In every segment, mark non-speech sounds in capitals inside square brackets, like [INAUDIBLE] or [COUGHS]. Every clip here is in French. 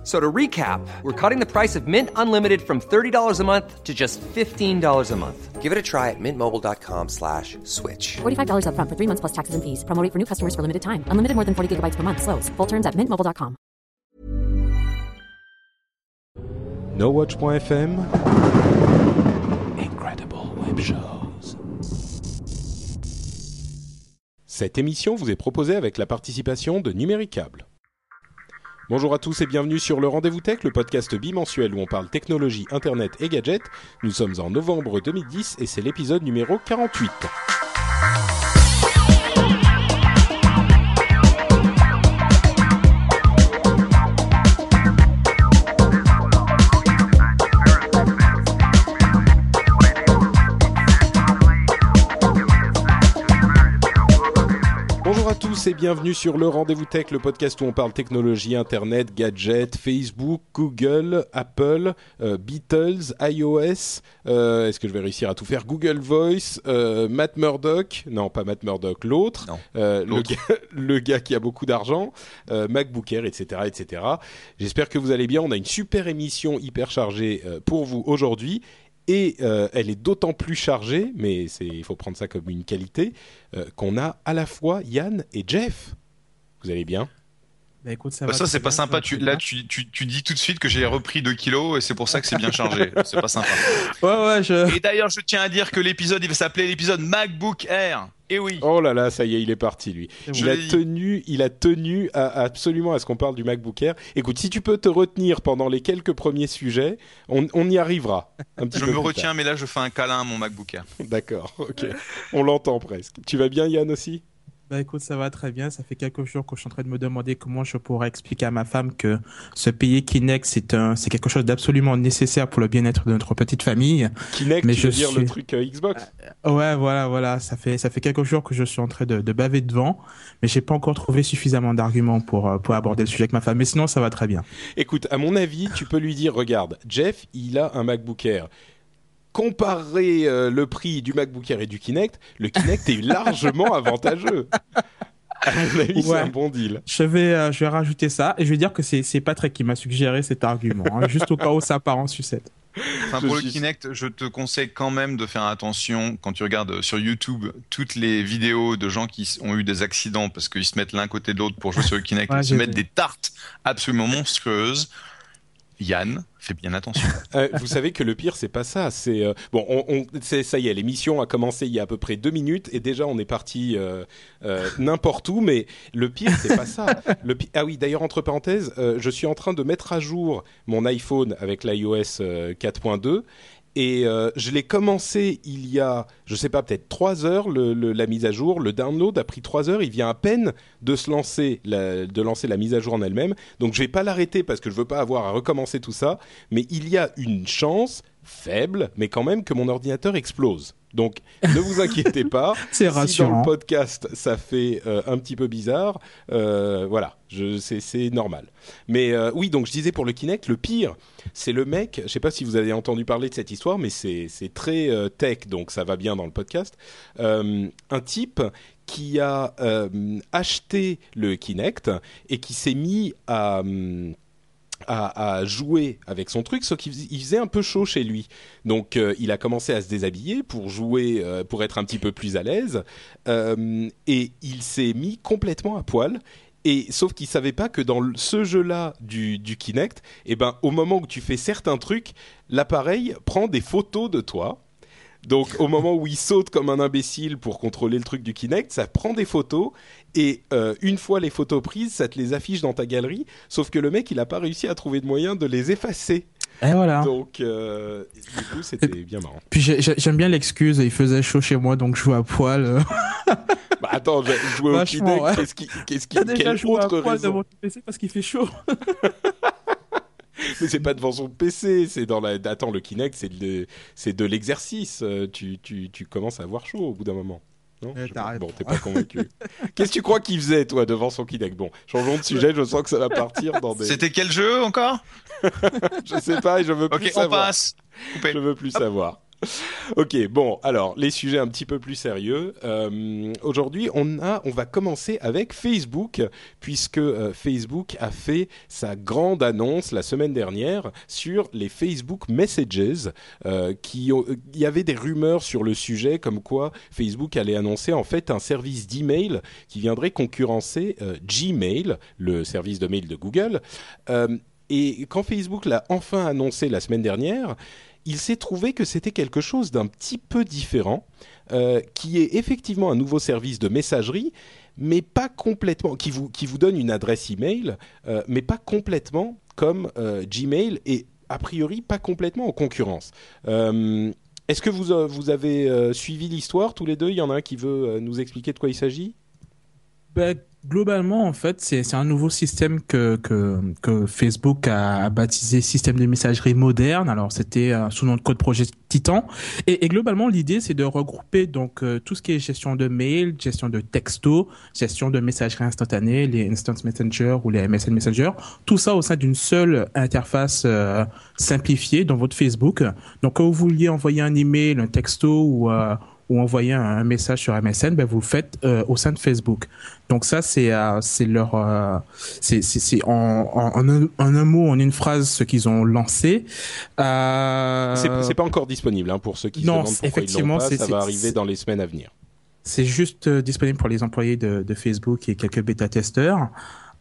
F- So to recap, we're cutting the price of Mint Unlimited from $30 a month to just $15 a month. Give it a try at mintmobile.com slash switch. $45 upfront for three months plus taxes and fees. Promo rate for new customers for limited time. Unlimited more than 40 gigabytes per month. Slows. Full terms at mintmobile.com. NoWatch.fm Incredible Web Shows. Cette émission vous est proposée avec la participation de Numéricable. Bonjour à tous et bienvenue sur le Rendez-vous Tech, le podcast bimensuel où on parle technologie, internet et gadgets. Nous sommes en novembre 2010 et c'est l'épisode numéro 48. Tous et bienvenue sur le Rendez-vous Tech, le podcast où on parle technologie, internet, gadgets, Facebook, Google, Apple, euh, Beatles, iOS. euh, Est-ce que je vais réussir à tout faire? Google Voice, euh, Matt Murdock, non pas Matt Murdock, l'autre, le, gars, [LAUGHS] le gars qui a beaucoup d'argent, MacBook Air, etc., etc. J'espère que vous allez bien. On a une super émission hyper chargée pour vous aujourd'hui. Et euh, elle est d'autant plus chargée, mais c'est- il faut prendre ça comme une qualité, euh, qu'on a à la fois Yann et Jeff. Vous allez bien? Bah écoute, ça, Bah ça c'est pas bien, sympa. ça Tu, là tu, tu, tu dis tout de suite que j'ai repris 2 kilos et c'est pour ça que c'est bien chargé. [LAUGHS] c'est pas sympa. Ouais, ouais, je. Et d'ailleurs je tiens à dire que l'épisode il va s'appeler l'épisode MacBook Air. Et oui. Oh là là, ça y est, il est parti lui. C'est Il a tenu, il a tenu à- absolument à ce qu'on parle du MacBook Air. Écoute, si tu peux te retenir pendant les quelques premiers sujets, on, on y arrivera. Un petit Je peu me retiens mais là je fais un câlin à mon MacBook Air. D'accord, ok. On l'entend presque. Tu vas bien, Yann aussi? Bah écoute, ça va très bien. Ça fait quelques jours que je suis en train de me demander comment je pourrais expliquer à ma femme que ce pays Kinect, c'est un, c'est quelque chose d'absolument nécessaire pour le bien-être de notre petite famille. Kinect, Mais tu je veux dire suis- le truc euh, Xbox? Ouais, voilà, voilà. Ça fait, ça fait quelques jours que je suis en train de, de baver devant, mais j'ai pas encore trouvé suffisamment d'arguments pour, euh, pour aborder le sujet avec ma femme. Mais sinon, ça va très bien. Écoute, à mon avis, tu peux lui dire, regarde, Jeff, il a un MacBook Air. Comparer euh, le prix du MacBook Air et du Kinect, le Kinect est [LAUGHS] largement avantageux. À mon avis, c'est un bon deal. Je vais, euh, je vais rajouter ça et je vais dire que c'est, Patrick qui m'a suggéré cet argument, hein, juste au cas où ça part en sucette. Enfin, Je pour suis- le Kinect, je te conseille quand même de faire attention quand tu regardes sur YouTube toutes les vidéos de gens qui ont eu des accidents parce qu'ils se mettent l'un côté de l'autre pour jouer sur le Kinect [LAUGHS] Ouais, et se mettent des tartes absolument monstrueuses. Yann, fais bien attention. [LAUGHS] Euh, vous savez que le pire, c'est pas ça. C'est euh, bon, on, on- c'est ça y est, l'émission a commencé il y a à peu près deux minutes et déjà on est parti euh, n'importe où. Mais le pire, c'est pas ça. [LAUGHS] Le ah oui, d'ailleurs entre parenthèses, je suis en train de mettre à jour mon iPhone avec l'iOS euh, 4.2. Et euh, je l'ai commencé il y a, je sais pas, peut-être trois heures, le, le- la mise à jour. Le download a pris trois heures. Il vient à peine de se lancer, la, de lancer la mise à jour en elle-même. Donc je vais pas l'arrêter parce que je veux pas avoir à recommencer tout ça. Mais il y a une chance faible, mais quand même que mon ordinateur explose. Donc ne vous inquiétez pas. [LAUGHS] C'est Si dans le rassurant. podcast ça fait euh, un petit peu bizarre, euh, voilà, je, c'est, c'est normal. Mais euh, oui, donc je disais pour le Kinect, le pire, c'est le mec. Je sais pas si vous avez entendu parler de cette histoire, mais c'est, très euh, tech, donc ça va bien dans le podcast. Un type qui a acheté le Kinect et qui s'est mis à hum, à, jouer avec son truc, sauf qu'il fais- il faisait un peu chaud chez lui. Donc euh, il a commencé à se déshabiller pour jouer, euh, pour être un petit peu plus à l'aise, Euh, et il s'est mis complètement à poil. Et sauf qu'il savait pas que dans ce jeu-là du, du Kinect, eh ben au moment où tu fais certains trucs, l'appareil prend des photos de toi. Donc au moment où il saute comme un imbécile pour contrôler le truc du Kinect, ça prend des photos et euh, une fois les photos prises, ça te les affiche dans ta galerie. Sauf que le mec, il n'a pas réussi à trouver de moyen de les effacer. Et voilà. Donc euh, du coup, c'était bien marrant. Puis j'ai- j'ai- j'aime bien l'excuse, il faisait chaut chez moi donc je joue à poil. euh. Bah, attends, j'ai joué au Kinect. ouais. Qu'est-ce qui, qu'est-ce qui, déjà quelle joué à autre poil raison devant PC parce qu'il fait chaud. [LAUGHS] Mais c'est pas devant son PC, c'est dans la. Attends, le Kinect, c'est de, c'est de l'exercice. Tu, tu, tu commences à avoir chaud au bout d'un moment. Non Eh, Bon, t'es pas convaincu. [LAUGHS] Qu'est-ce que tu crois qu'il faisait, toi, devant son Kinect? Bon, changeons de sujet, je sens que ça va partir dans des... C'était quel jeu encore? [LAUGHS] Je sais pas et je veux plus Ok, on savoir. passe. Coupé. Je veux plus savoir. [LAUGHS] Ok, bon, alors les sujets un petit peu plus sérieux. Euh, Aujourd'hui, on on va commencer avec Facebook, puisque euh, Facebook a fait sa grande annonce la semaine dernière sur les Facebook Messages. euh, il y avait des rumeurs sur le sujet, comme quoi Facebook allait annoncer en fait un service d'email qui viendrait concurrencer Gmail, le service de mail de Google. Et quand Facebook l'a enfin annoncé la semaine dernière, il s'est trouvé que c'était quelque chose d'un petit peu différent, euh, qui est effectivement un nouveau service de messagerie, mais pas complètement, qui vous, qui vous donne une adresse email, euh, mais pas complètement comme euh, Gmail et a priori pas complètement en concurrence. Euh, Est-ce que vous, vous avez suivi l'histoire tous les deux? Il y en a un qui veut nous expliquer de quoi il s'agit? Ben, globalement, en fait, c'est un nouveau système que, Facebook a, baptisé système de messagerie moderne. Alors, c'était euh, sous nom de code projet Titan. Et, et globalement, l'idée, c'est de regrouper donc euh, tout ce qui est gestion de mail, gestion de texto, gestion de messagerie instantanée, les Instant Messenger ou les MSN Messenger, tout ça au sein d'une seule interface euh, simplifiée dans votre Facebook. Donc, quand vous vouliez envoyer un email, un texto ou euh, ou envoyer un, un message sur MSN, ben vous le faites euh, au sein de Facebook. Donc ça, c'est euh, c'est leur, euh, c'est c'est en, en, en un, mot, en une phrase, ce qu'ils ont lancé. Euh, C'est pas encore disponible hein, pour ceux qui se non, demandent pourquoi ils effectivement, l'ont pas. Ça va arriver dans les semaines à venir. C'est juste euh, disponible pour les employés de, de Facebook et quelques bêta-testeurs.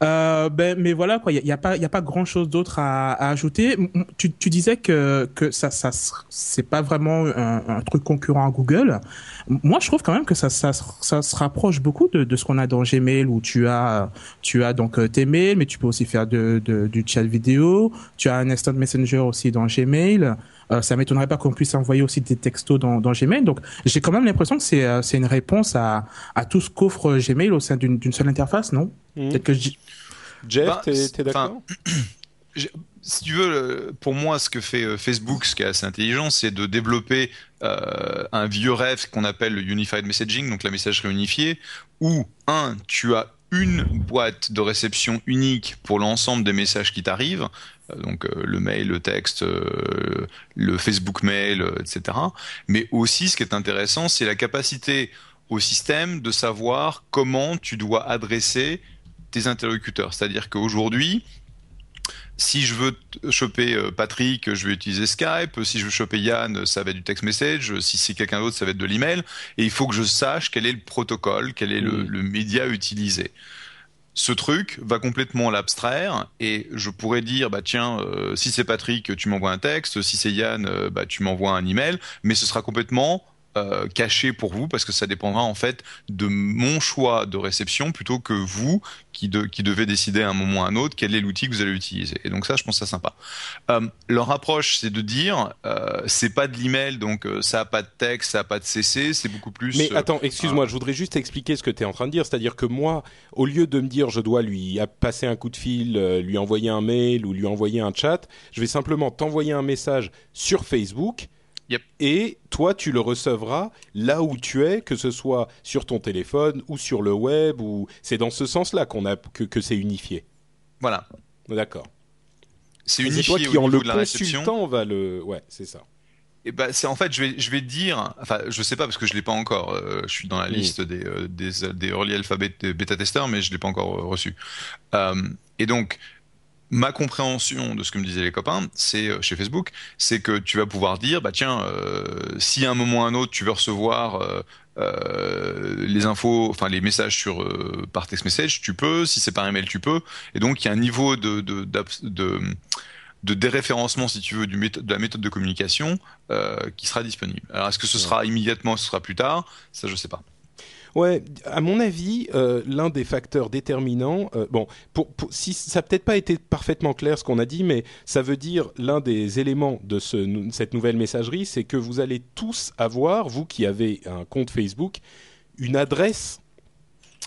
Euh, ben, mais voilà quoi, il y a, pas, il a pas grand chose d'autre à, à ajouter. Tu, tu disais que que ça, ça, c'est pas vraiment un, un truc concurrent à Google. Moi, je trouve quand même que ça, ça, ça se rapproche beaucoup de, de ce qu'on a dans Gmail où tu as, tu as donc euh, tes mails, mais tu peux aussi faire de, de- du chat vidéo. Tu as un instant messenger aussi dans Gmail. Euh, ça m'étonnerait pas qu'on puisse envoyer aussi des textos dans, dans Gmail. Donc, j'ai quand même l'impression que c'est euh, une réponse à, à tout ce qu'offre Gmail au sein d'une seule interface, non? Mhm. Peut-être que je dis. Jeff, Bah, t'es d'accord? [CLEARS THROAT] si tu veux, le- pour moi, ce que fait euh, Facebook, ce qui est assez intelligent, c'est de développer euh, un vieux rêve qu'on appelle le Unified Messaging, donc la messagerie unifiée, où, un, tu as une boîte de réception unique pour l'ensemble des messages qui t'arrivent, euh, donc euh, le mail, le texte, euh, le Facebook mail, euh, etc. Mais aussi, ce qui est intéressant, c'est la capacité au système de savoir comment tu dois adresser tes interlocuteurs. C'est-à-dire qu'aujourd'hui, si je veux choper euh, Patrick, je vais utiliser Skype. Si je veux choper Yann, ça va être du text message. Si c'est quelqu'un d'autre, ça va être de l'email. Et il faut que je sache quel est le protocole, quel est le, Mm. le média utilisé. Ce truc va complètement l'abstraire et je pourrais dire bah tiens euh, si c'est Patrick tu m'envoies un texte si c'est Yann euh, bah tu m'envoies un email mais ce sera complètement euh, caché pour vous parce que ça dépendra en fait de mon choix de réception plutôt que vous qui, de- qui devez décider à un moment ou à un autre quel est l'outil que vous allez utiliser. Et donc ça, je pense ça sympa. Euh, leur approche, c'est de dire, euh, c'est pas de l'email, donc ça a pas de texte, ça a pas de CC, c'est beaucoup plus. Mais attends, excuse-moi, je voudrais juste expliquer ce que tu es en train de dire. C'est-à-dire que moi, au lieu de me dire je dois lui passer un coup de fil, lui envoyer un mail ou lui envoyer un chat, je vais simplement t'envoyer un message sur Facebook. Yep. Et toi, tu le recevras là où tu es, que ce soit sur ton téléphone ou sur le web, ou c'est dans ce sens-là qu'on a que, que c'est unifié. Voilà. D'accord. C'est unifié toi qui au en le de la consultant va le. Ouais, c'est ça. Et ben c'est en fait je vais je vais dire enfin je sais pas parce que je l'ai pas encore euh, je suis dans la Oui. liste des euh, des des early des bêta testeurs mais je l'ai pas encore euh, reçu Euh, et donc ma compréhension de ce que me disaient les copains c'est euh, chez Facebook c'est que tu vas pouvoir dire bah tiens euh, si à un moment ou à un autre tu veux recevoir euh, euh, les infos, enfin les messages sur par text message, tu peux. Si c'est par email, tu peux. Et donc il y a un niveau de de, de, de déréférencement, si tu veux, du de la méthode de communication qui sera disponible. Alors est-ce que ce sera immédiatement, ce sera plus tard? Ça, je sais pas. Ouais, à mon avis, euh, l'un des facteurs déterminants, euh, bon, pour, pour- si ça peut-être pas été parfaitement clair ce qu'on a dit, mais ça veut dire l'un des éléments de ce, cette nouvelle messagerie, c'est que vous allez tous avoir, vous qui avez un compte Facebook, une adresse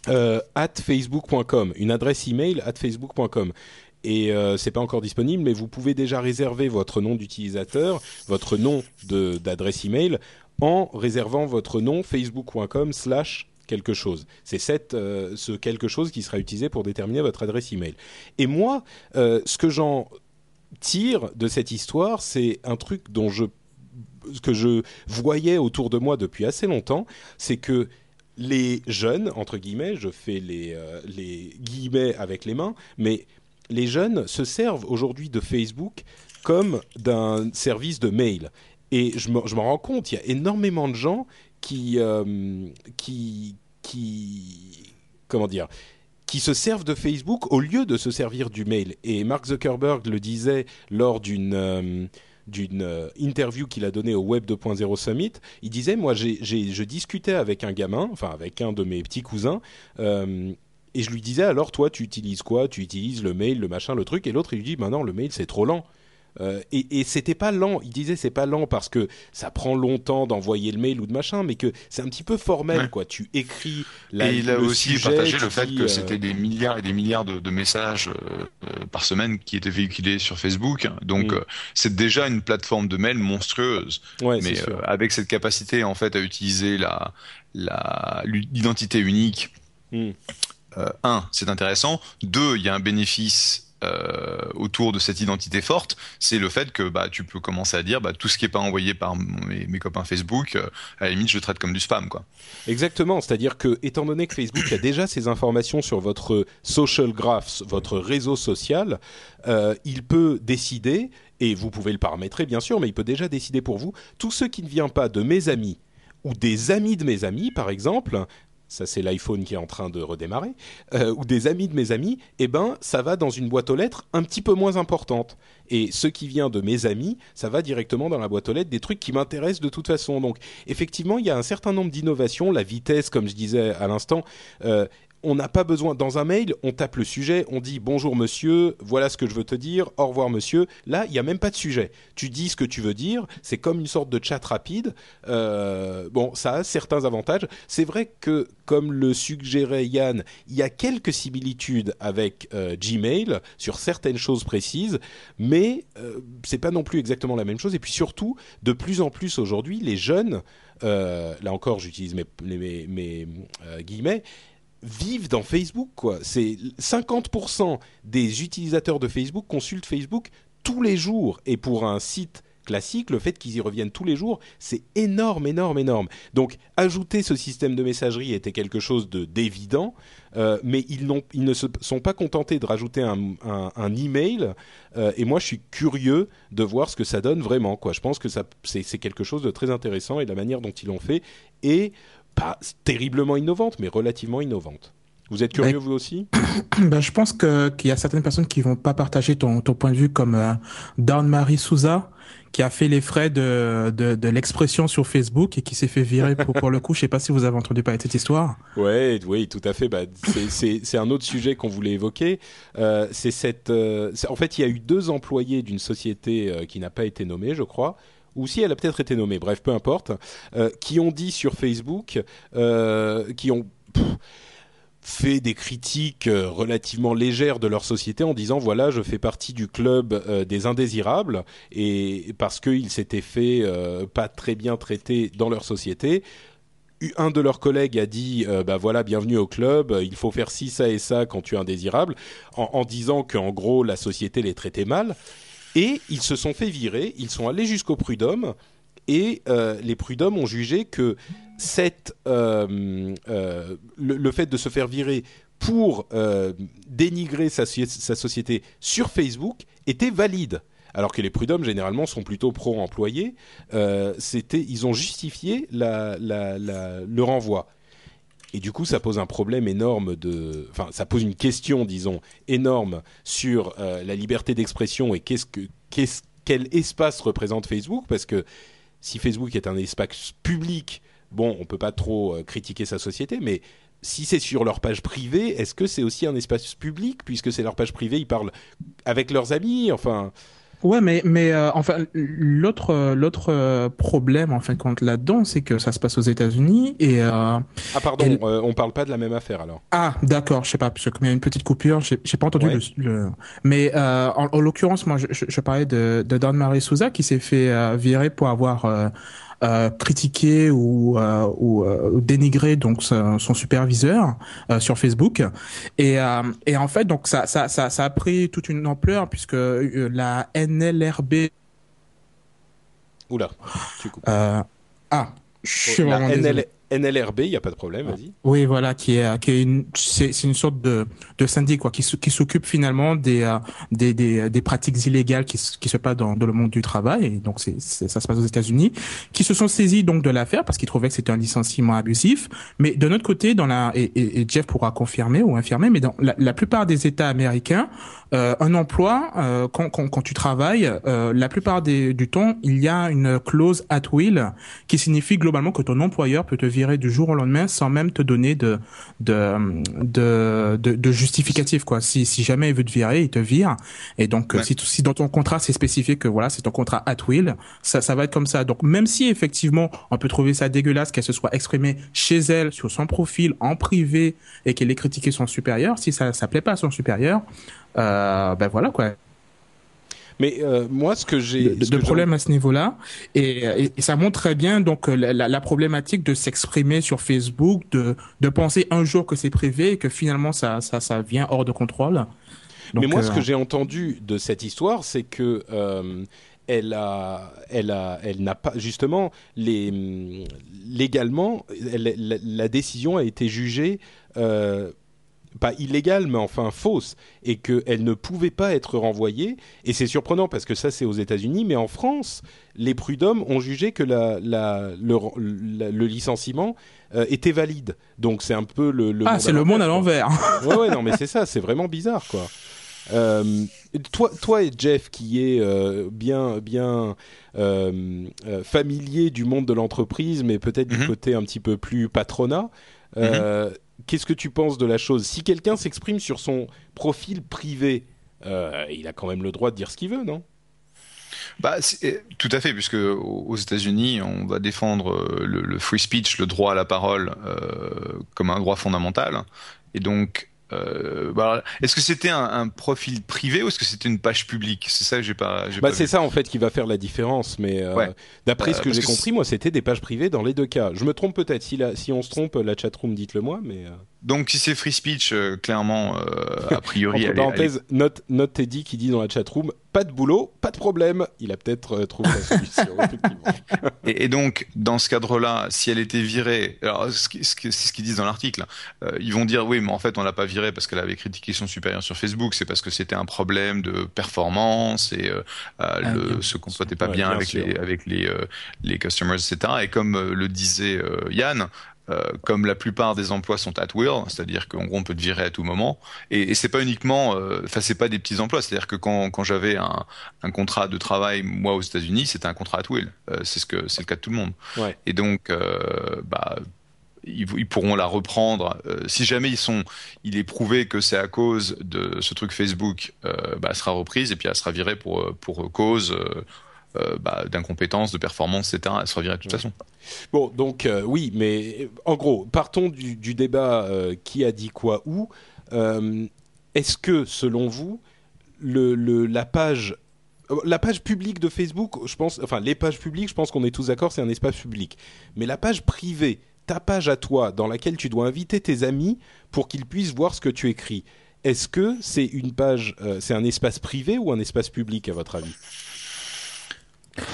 euh, at facebook.com, une adresse email at facebook.com. Et euh, c'est pas encore disponible, mais vous pouvez déjà réserver votre nom d'utilisateur, votre nom d'adresse email, en réservant votre nom facebook.com slash quelque chose. C'est euh, ce quelque chose qui sera utilisé pour déterminer votre adresse email. Et moi, euh, ce que j'en tire de cette histoire, c'est un truc dont je que je voyais autour de moi depuis assez longtemps, c'est que les jeunes, entre guillemets, je fais les, euh, les guillemets avec les mains, mais les jeunes se servent aujourd'hui de Facebook comme d'un service de mail. Et je me- je m'en rends compte, il y a énormément de gens qui, euh, qui, qui, comment dire, qui se servent de Facebook au lieu de se servir du mail. Et Mark Zuckerberg le disait lors d'une euh, d'une euh, interview qu'il a donnée au Web 2.0 Summit. Il disait, moi, je discutais avec un gamin, enfin avec un de mes petits cousins. et je lui disais alors toi tu utilises quoi? Tu utilises le mail, le machin, le truc et l'autre il lui dit bah non le mail c'est trop lent. Euh, et, et c'était pas lent. Il disait c'est pas lent parce que ça prend longtemps d'envoyer le mail ou de machin, mais que c'est un petit peu formel Ouais. quoi. Tu écris la, et il a aussi sujet, partagé le fait dis, que euh, c'était des milliards et des milliards de, de messages euh, par semaine qui étaient véhiculés sur Facebook. Donc Mm. c'est déjà une plateforme de mail monstrueuse. ouais, mais avec cette capacité en fait à utiliser la la l'identité unique. Mm. euh, un, c'est intéressant. Deux, il y a un bénéfice. Euh, autour de cette identité forte, c'est le fait que bah tu peux commencer à dire bah tout ce qui est pas envoyé par mes, mes copains Facebook, euh, à la limite je le traite comme du spam quoi. Exactement, c'est-à-dire que étant donné que Facebook a déjà ces informations sur votre social graph, votre réseau social, euh, il peut décider et vous pouvez le paramétrer bien sûr, mais il peut déjà décider pour vous tout ce qui ne vient pas de mes amis ou des amis de mes amis, par exemple. Ça, c'est l'iPhone qui est en train de redémarrer, euh, ou des amis de mes amis, eh ben, ça va dans une boîte aux lettres un petit peu moins importante. Et ce qui vient de mes amis, ça va directement dans la boîte aux lettres des trucs qui m'intéressent de toute façon. Donc, effectivement, il y a un certain nombre d'innovations. La vitesse, comme je disais à l'instant, euh, on n'a pas besoin. Dans un mail, on tape le sujet, on dit bonjour monsieur, voilà ce que je veux te dire, au revoir monsieur. Là, il n'y a même pas de sujet. Tu dis ce que tu veux dire. C'est comme une sorte de chat rapide. Euh, bon, ça a certains avantages. C'est vrai que, comme le suggérait Yann, il y a quelques similitudes avec euh, Gmail sur certaines choses précises, mais euh, c'est pas non plus exactement la même chose. Et puis surtout, de plus en plus aujourd'hui, les jeunes, euh, là encore, j'utilise mes, guillemets, vivent dans Facebook. quoi. C'est 50% des utilisateurs de Facebook consultent Facebook tous les jours. Et pour un site classique, le fait qu'ils y reviennent tous les jours, c'est énorme, énorme, énorme. Donc, ajouter ce système de messagerie était quelque chose de d'évident, euh, mais ils, ils ne se sont pas contentés de rajouter un, un, email. euh, et moi, je suis curieux de voir ce que ça donne vraiment. Quoi. Je pense que c'est, quelque chose de très intéressant et la manière dont ils l'ont fait est pas terriblement innovante, mais relativement innovante. Vous êtes curieux vous aussi? [COUGHS] Ben, je pense que qu'il y a certaines personnes qui vont pas partager ton, ton point de vue, comme euh, Dawn Marie Souza, qui a fait les frais de, de, de l'expression sur Facebook et qui s'est fait virer pour, pour le coup. Je sais pas si vous avez entendu parler de cette histoire. Ouais, oui, tout à fait. Bah, c'est- c'est c'est un autre sujet qu'on voulait évoquer. Euh, c'est cette. euh, c'est- en fait, il y a eu deux employés d'une société euh, qui n'a pas été nommée, je crois. Ou si elle a peut-être été nommée, bref, peu importe, euh, qui ont dit sur Facebook, euh, qui ont fait des critiques euh, relativement légères de leur société en disant voilà, je fais partie du club des indésirables et parce qu'ils s'étaient fait pas très bien traiter dans leur société un de leurs collègues a dit bah voilà bienvenue au club il faut faire ci ça et ça quand tu es indésirable en, en disant qu'en gros la société les traitait mal et ils se sont fait virer ils sont allés jusqu'au prud'homme et euh, les prud'hommes ont jugé que euh, euh, le, fait de se faire virer pour dénigrer sa, soci- sa société sur Facebook était valide. Alors que les prud'hommes généralement sont plutôt pro-employés, ils ont justifié le renvoi. Et du coup, ça pose un problème énorme de, enfin, ça pose une question, disons, énorme sur euh, la liberté d'expression et qu'est-ce que, qu'est-ce, quel espace représente Facebook, parce que si Facebook est un espace public, bon, on peut pas trop euh, critiquer sa société, mais si c'est sur leur page privée, est-ce que c'est aussi un espace public puisque c'est leur page privée, ils parlent avec leurs amis, enfin, Ouais, mais mais euh, enfin l'autre l'autre euh, problème en fin de compte là-dedans, c'est que ça se passe aux États-Unis et euh, ah pardon, Et- euh, on parle pas de la même affaire alors. ah d'accord, je sais pas parce que comme il y a une petite coupure, j'ai pas entendu Ouais. le, le- mais euh, en, en l'occurrence moi je, je, je parlais de de Dawn Marie Souza qui s'est fait euh, virer pour avoir euh, critiquer ou, euh, ou euh, dénigrer donc son, son superviseur sur Facebook et, et en fait donc ça, ça ça ça a pris toute une ampleur puisque la NLRB Oula, tu coupes. ah je suis La vraiment désolé. NL NLRB, il y a pas de problème, vas-y. Oui, voilà, qui est, qui est une, c'est, une sorte de, de syndic, quoi, qui, qui s'occupe finalement des, euh, des, des, des pratiques illégales qui, qui se passent dans, le monde du travail. Et donc, ça se passe aux États-Unis, qui se sont saisis donc de l'affaire parce qu'ils trouvaient que c'était un licenciement abusif. Mais de notre côté, dans la, et, Jeff pourra confirmer ou infirmer, mais dans la, plupart des États américains, euh, un emploi, euh, quand, quand, quand tu travailles, euh, la plupart du temps, il y a une clause at will qui signifie globalement que ton employeur peut te virer du jour au lendemain sans même te donner de de de, de, de justificatif quoi. Si si jamais il veut te virer, il te vire. Et donc euh, Ouais. si si dans ton contrat c'est spécifié que voilà c'est ton contrat at will, ça ça va être comme ça. Donc même si effectivement on peut trouver ça dégueulasse qu'elle se soit exprimée chez elle sur son profil en privé et qu'elle ait critiqué son supérieur, si ça ça plaît pas à son supérieur, euh, ben voilà quoi Mais euh, moi, ce que j'ai, de, de problèmes à ce niveau-là et, et- et ça montre très bien donc euh, la, la- la problématique de s'exprimer sur Facebook, de, de penser un jour que c'est privé et que finalement ça, ça, ça vient hors de contrôle. Mais Donc, moi, euh, ce que j'ai entendu de cette histoire, c'est que euh, elle a, elle a, elle n'a pas justement les légalement, elle- la, la décision a été jugée. Euh, pas illégale, mais enfin fausse, et qu'elle ne pouvait pas être renvoyée. Et c'est surprenant parce que ça, c'est aux États-Unis, mais en France, les prud'hommes ont jugé que la, la- le, la- le licenciement euh, était valide. Donc c'est un peu le. le ah, c'est le monde à l'envers. Ouais, ouais, non, mais c'est ça, c'est vraiment bizarre, quoi. Euh, toi, toi et Jeff, qui est euh, bien, bien euh, familier du monde de l'entreprise, mais peut-être du Mhm. côté un petit peu plus patronat, euh, qu'est-ce que tu penses de la chose? Si quelqu'un s'exprime sur son profil privé, euh, il a quand même le droit de dire ce qu'il veut, non? Bah, euh, tout à fait, puisque aux États-Unis, on va défendre euh, le, le free speech, le droit à la parole, euh, comme un droit fondamental. Et donc, euh, bah, est-ce que c'était un, un profil privé ou est-ce que c'était une page publique? C'est ça que j'ai pas. Bah, c'est ça en fait qui va faire la différence, mais euh, Ouais. d'après Euh, ce que parce j'ai que compris, moi c'était des pages privées dans les deux cas. Je me trompe peut-être. Si, la- si on se trompe, la chatroom, dites-le moi, mais. Donc, si c'est free speech, euh, clairement, euh, a priori, [LAUGHS] Entre elle parenthèses, note, note Teddy qui dit dans la chatroom pas de boulot, pas de problème. Il a peut-être euh, trouvé la solution, [LAUGHS] effectivement. Et, et donc, dans ce cadre-là, si elle était virée, alors ce c'est ce qu'ils disent dans l'article, euh, ils vont dire oui, mais en fait, on l'a pas virée parce qu'elle avait critiqué son supérieur sur Facebook, c'est parce que c'était un problème de performance et Ah, le, se comportait pas Ouais, bien, bien avec sûr. les avec les euh, les customers, etc. Et comme euh, le disait euh, Yann. Euh, comme la plupart des emplois sont at will, c'est-à-dire qu'en gros on peut te virer à tout moment, et, et c'est pas uniquement, euh, enfin c'est pas des petits emplois, c'est-à-dire que quand, quand j'avais un, un contrat de travail moi aux États-Unis, c'était un contrat at will, Euh, c'est ce que c'est le cas de tout le monde. Ouais. Et donc, euh, bah, ils, ils pourront la reprendre. Euh, si jamais ils sont, il est prouvé que c'est à cause de ce truc Facebook, euh, bah, elle sera reprise et puis elle sera virée pour, euh, pour cause euh, bah, d'incompétence, de performance, etc. Elle sera virée de toute façon. Bon, donc euh, oui, mais euh, en gros, partons du, du débat euh, qui a dit quoi où. Est-ce que, selon vous, le, le- la page la page publique de Facebook, je pense, enfin les pages publiques, je pense qu'on est tous d'accord, c'est un espace public. Mais la page privée, ta page à toi, dans laquelle tu dois inviter tes amis pour qu'ils puissent voir ce que tu écris, est-ce que c'est une page, euh, c'est un espace privé ou un espace public à votre avis?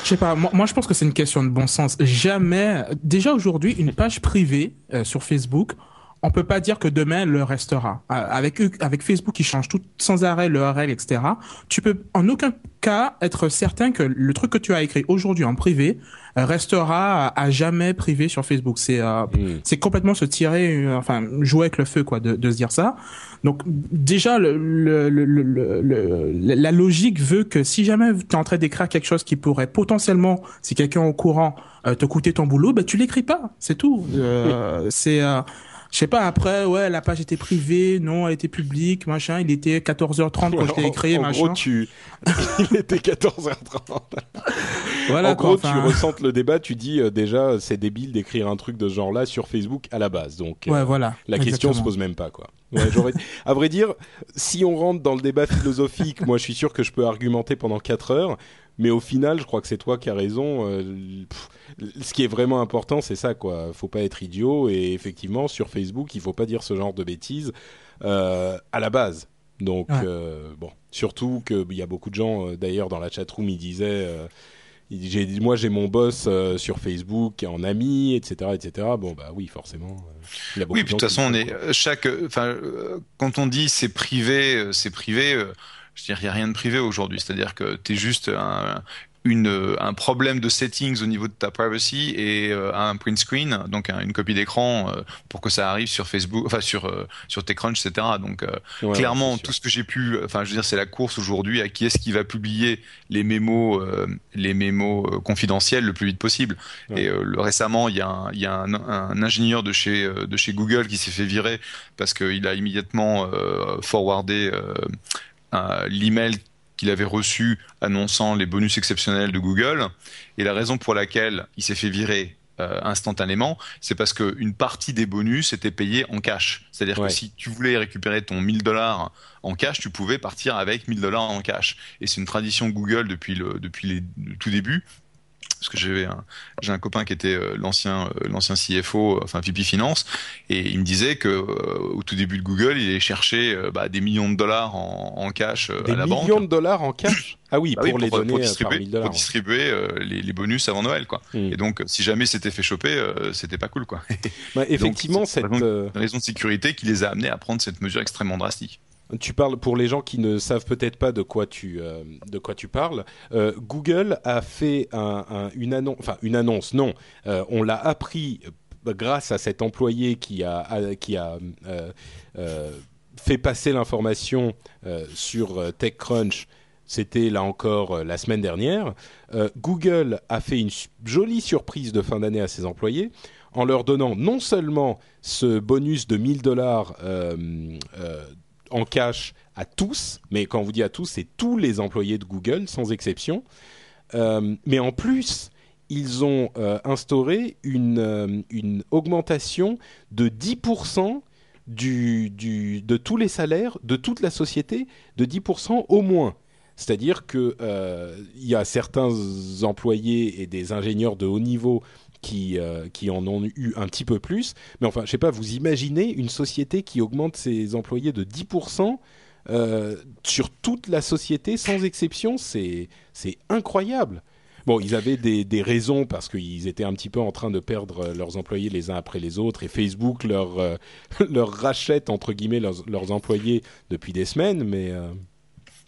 Je sais pas, moi, je pense que c'est une question de bon sens. Jamais, déjà aujourd'hui, une page privée euh, sur Facebook, on peut pas dire que demain le restera. Euh, Avec avec Facebook qui change tout sans arrêt l'URL, etc. Tu peux en aucun cas être certain que le truc que tu as écrit aujourd'hui en privé restera à, à jamais privé sur Facebook. C'est euh, Hmm. c'est complètement se tirer, euh, enfin jouer avec le feu quoi, de, de se dire ça. Donc déjà le, le, le, le, le- le- la logique veut que si jamais tu es en train d'écrire quelque chose qui pourrait potentiellement, si quelqu'un est au courant, euh, te coûter ton boulot, bah tu l'écris pas, c'est tout. Euh, c'est euh, je sais pas, après, ouais, la page était privée, non, elle était publique, machin, il était 14h30 quand je l'ai [LAUGHS] En- écrit, en machin. gros, tu, [LAUGHS] il était 14h30. voilà, en quoi, gros, enfin, tu ressentes le débat, tu dis euh, déjà c'est débile d'écrire un truc de ce genre-là sur Facebook à la base. Donc euh, Ouais, voilà. la question se exactement. pose même pas quoi. Ouais, à vrai dire, si on rentre dans le débat philosophique, moi je suis sûr que je peux argumenter pendant 4 heures. Mais au final, je crois que c'est toi qui as raison. euh, pff, ce qui est vraiment important, c'est ça, quoi. Faut pas être idiot et effectivement, sur Facebook, il faut pas dire ce genre de bêtises euh, à la base. Donc Ouais. euh, bon, surtout qu'il y a beaucoup de gens, euh, d'ailleurs, dans la chatroom, ils disaient. euh, j'ai moi j'ai mon boss euh, sur Facebook en ami, etc., etc. Bon bah oui, forcément. il y a beaucoup Oui, puis de toute façon, on est chaque, enfin, euh, quand on dit c'est privé, c'est privé. Je veux dire, il n'y a rien de privé aujourd'hui. C'est-à-dire que tu es juste un, une, un problème de settings au niveau de ta privacy et euh, un print screen, donc un- une copie d'écran euh, pour que ça arrive sur Facebook, enfin sur euh, sur TechCrunch, etc. Donc Ouais, clairement, tout ce que j'ai pu, enfin, je veux dire, c'est la course aujourd'hui à qui est-ce qui va publier les mémos, les mémos confidentiels le plus vite possible. Ouais. Et le- récemment, il y a, un, il y a un, un ingénieur de chez de chez Google qui s'est fait virer parce qu'il a immédiatement forwardé l'email qu'il avait reçu annonçant les bonus exceptionnels de Google. Et la raison pour laquelle il s'est fait virer euh, instantanément, c'est parce qu'une partie des bonus était payée en cash. C'est-à-dire Ouais. que si tu voulais récupérer ton 1000 dollars en cash, tu pouvais partir avec 1000 dollars en cash. Et c'est une tradition Google depuis le, depuis les, le tout début. Parce que j'avais un, j'ai un copain qui était euh, l'ancien, euh, l'ancien CFO, enfin VP Finance, et il me disait que euh, au tout début de Google, il allait chercher bah, des millions de dollars en, en cash Des à la millions banque. de dollars en cash? Ah oui, Bah oui, pour, les donner euh, par distribuer, 1000 dollars. pour distribuer euh, les, les bonus avant Noël, quoi. Mm. Et donc, si jamais c'était fait choper, euh, c'était pas cool, quoi. [LAUGHS] [LAUGHS] Ouais, effectivement, c'est cette, euh, raison de sécurité qui les a amenés à prendre cette mesure extrêmement drastique. Tu parles pour les gens qui ne savent peut-être pas de quoi tu euh, de quoi tu parles. euh, Google a fait un, un- une annonce, enfin une annonce. Non, euh, on l'a appris grâce à cet employé qui a qui a fait passer l'information sur TechCrunch. C'était là encore la semaine dernière. Google a fait une jolie surprise de fin d'année à ses employés en leur donnant non seulement ce bonus de 1000 dollars en cash à tous, mais quand on vous dit à tous, c'est tous les employés de Google, sans exception. Euh, mais en plus, ils ont euh, instauré une, euh, une augmentation de 10% du, du, de tous les salaires de toute la société, de 10% au moins. C'est-à-dire que euh, il y a certains employés et des ingénieurs de haut niveau qui, euh, qui en ont eu un petit peu plus. Mais enfin, je sais pas, vous imaginez une société qui augmente ses employés de 10% euh, sur toute la société, sans exception, c'est incroyable. Bon, ils avaient des, des raisons parce qu'ils étaient un petit peu en train de perdre leurs employés les uns après les autres et Facebook leur, euh, [LAUGHS] leur rachète, entre guillemets, leurs, leurs employés depuis des semaines, mais... euh,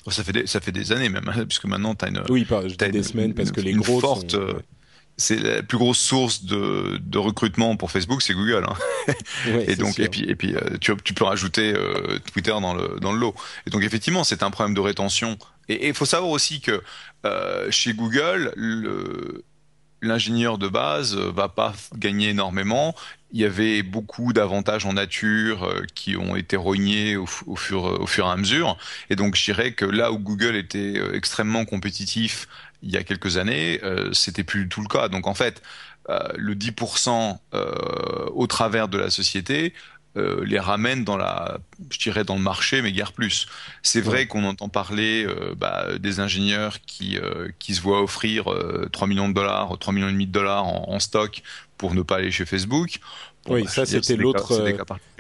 Ça fait des, ça fait des années même, hein, puisque maintenant tu as une, oui, pas, je t'as dis des une- semaines parce que les une gros forte, sont- euh, c'est la plus grosse source de, de recrutement pour Facebook, c'est Google. hein. [LAUGHS] Et donc sûr. et puis et puis euh, tu, tu peux rajouter euh, Twitter dans le dans le lot. Et donc effectivement, c'est un problème de rétention. Et il faut savoir aussi que euh, chez Google, le l'ingénieur de base va pas gagner énormément. Il y avait beaucoup d'avantages en nature qui ont été rognés au, au fur au fur et à mesure. Et donc je dirais que là où Google était extrêmement compétitif il y a quelques années, euh, c'était plus du tout le cas. Donc en fait, euh, le 10% euh, au travers de la société les ramène dans la, je dirais dans le marché, mais guère plus. C'est vrai qu'on entend parler bah, des ingénieurs qui qui se voient offrir euh, 3 millions de dollars, 3 millions et demi de dollars en, en stock pour ne pas aller chez Facebook. Oui, bah, ça, c'était l'autre, euh.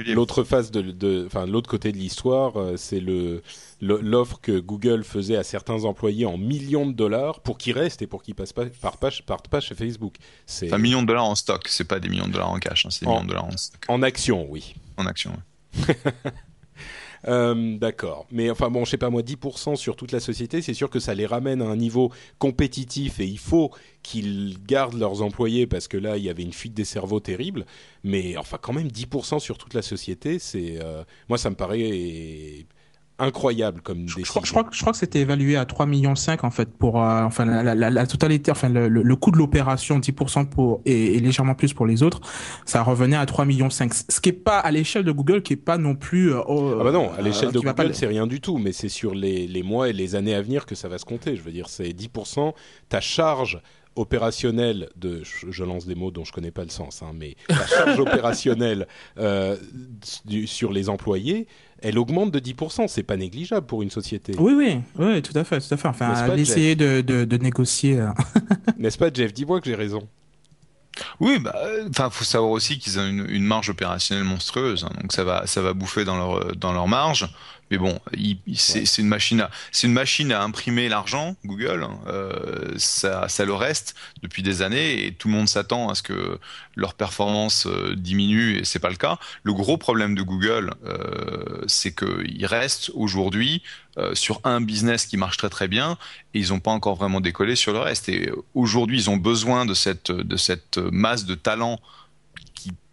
L'autre face de, enfin l'autre côté de l'histoire, euh, c'est le l'offre que Google faisait à certains employés en millions de dollars pour qu'ils restent et pour qu'ils passent pas, partent pas, partent pas chez Facebook. C'est Un million de dollars en stock, c'est pas des millions de dollars en cash, hein, c'est des En- millions de dollars en stock, en action, oui. en action. [LAUGHS] Euh, D'accord. Mais enfin bon, je sais pas moi, 10% sur toute la société, c'est sûr que ça les ramène à un niveau compétitif et il faut qu'ils gardent leurs employés parce que là, il y avait une fuite des cerveaux terrible. Mais enfin, quand même, 10% sur toute la société, c'est euh, moi, ça me paraît incroyable comme Je, décision. je crois que je crois que c'était évalué à 3 millions 5 en fait pour euh, enfin la, la, la, la totalité enfin le, le, le coût de l'opération 10% pour et, et légèrement plus pour les autres ça revenait à 3 millions 5 ce qui est pas à l'échelle de Google qui est pas non plus euh, Ah bah non, à l'échelle euh, de pas Google, le- c'est rien du tout, mais c'est sur les, les mois et les années à venir que ça va se compter. Je veux dire, c'est 10%. Ta charge opérationnelle de, je, lance des mots dont je connais pas le sens, hein, mais la charge [LAUGHS] opérationnelle euh, du- sur les employés, elle augmente de 10%. C'est pas négligeable pour une société. Oui, oui, oui, tout à fait, tout à fait. Enfin, N'est-ce pas, essayer de, de, de négocier. euh. [LAUGHS] N'est-ce pas, Jeff? Dis-moi que j'ai raison. Oui, bah, euh, enfin, faut savoir aussi qu'ils ont une, une marge opérationnelle monstrueuse, hein, donc ça va, ça va bouffer dans leur, dans leur marge. Mais bon, c'est une machine à, c'est une machine à imprimer l'argent, Google. hein, euh, ça, ça le reste depuis des années et tout le monde s'attend à ce que leur performance euh, diminue et c'est pas le cas. Le gros problème de Google, euh, c'est qu'ils restent aujourd'hui sur un business qui marche très très bien et ils n'ont pas encore vraiment décollé sur le reste. Et aujourd'hui, ils ont besoin de cette, de cette masse de talent qui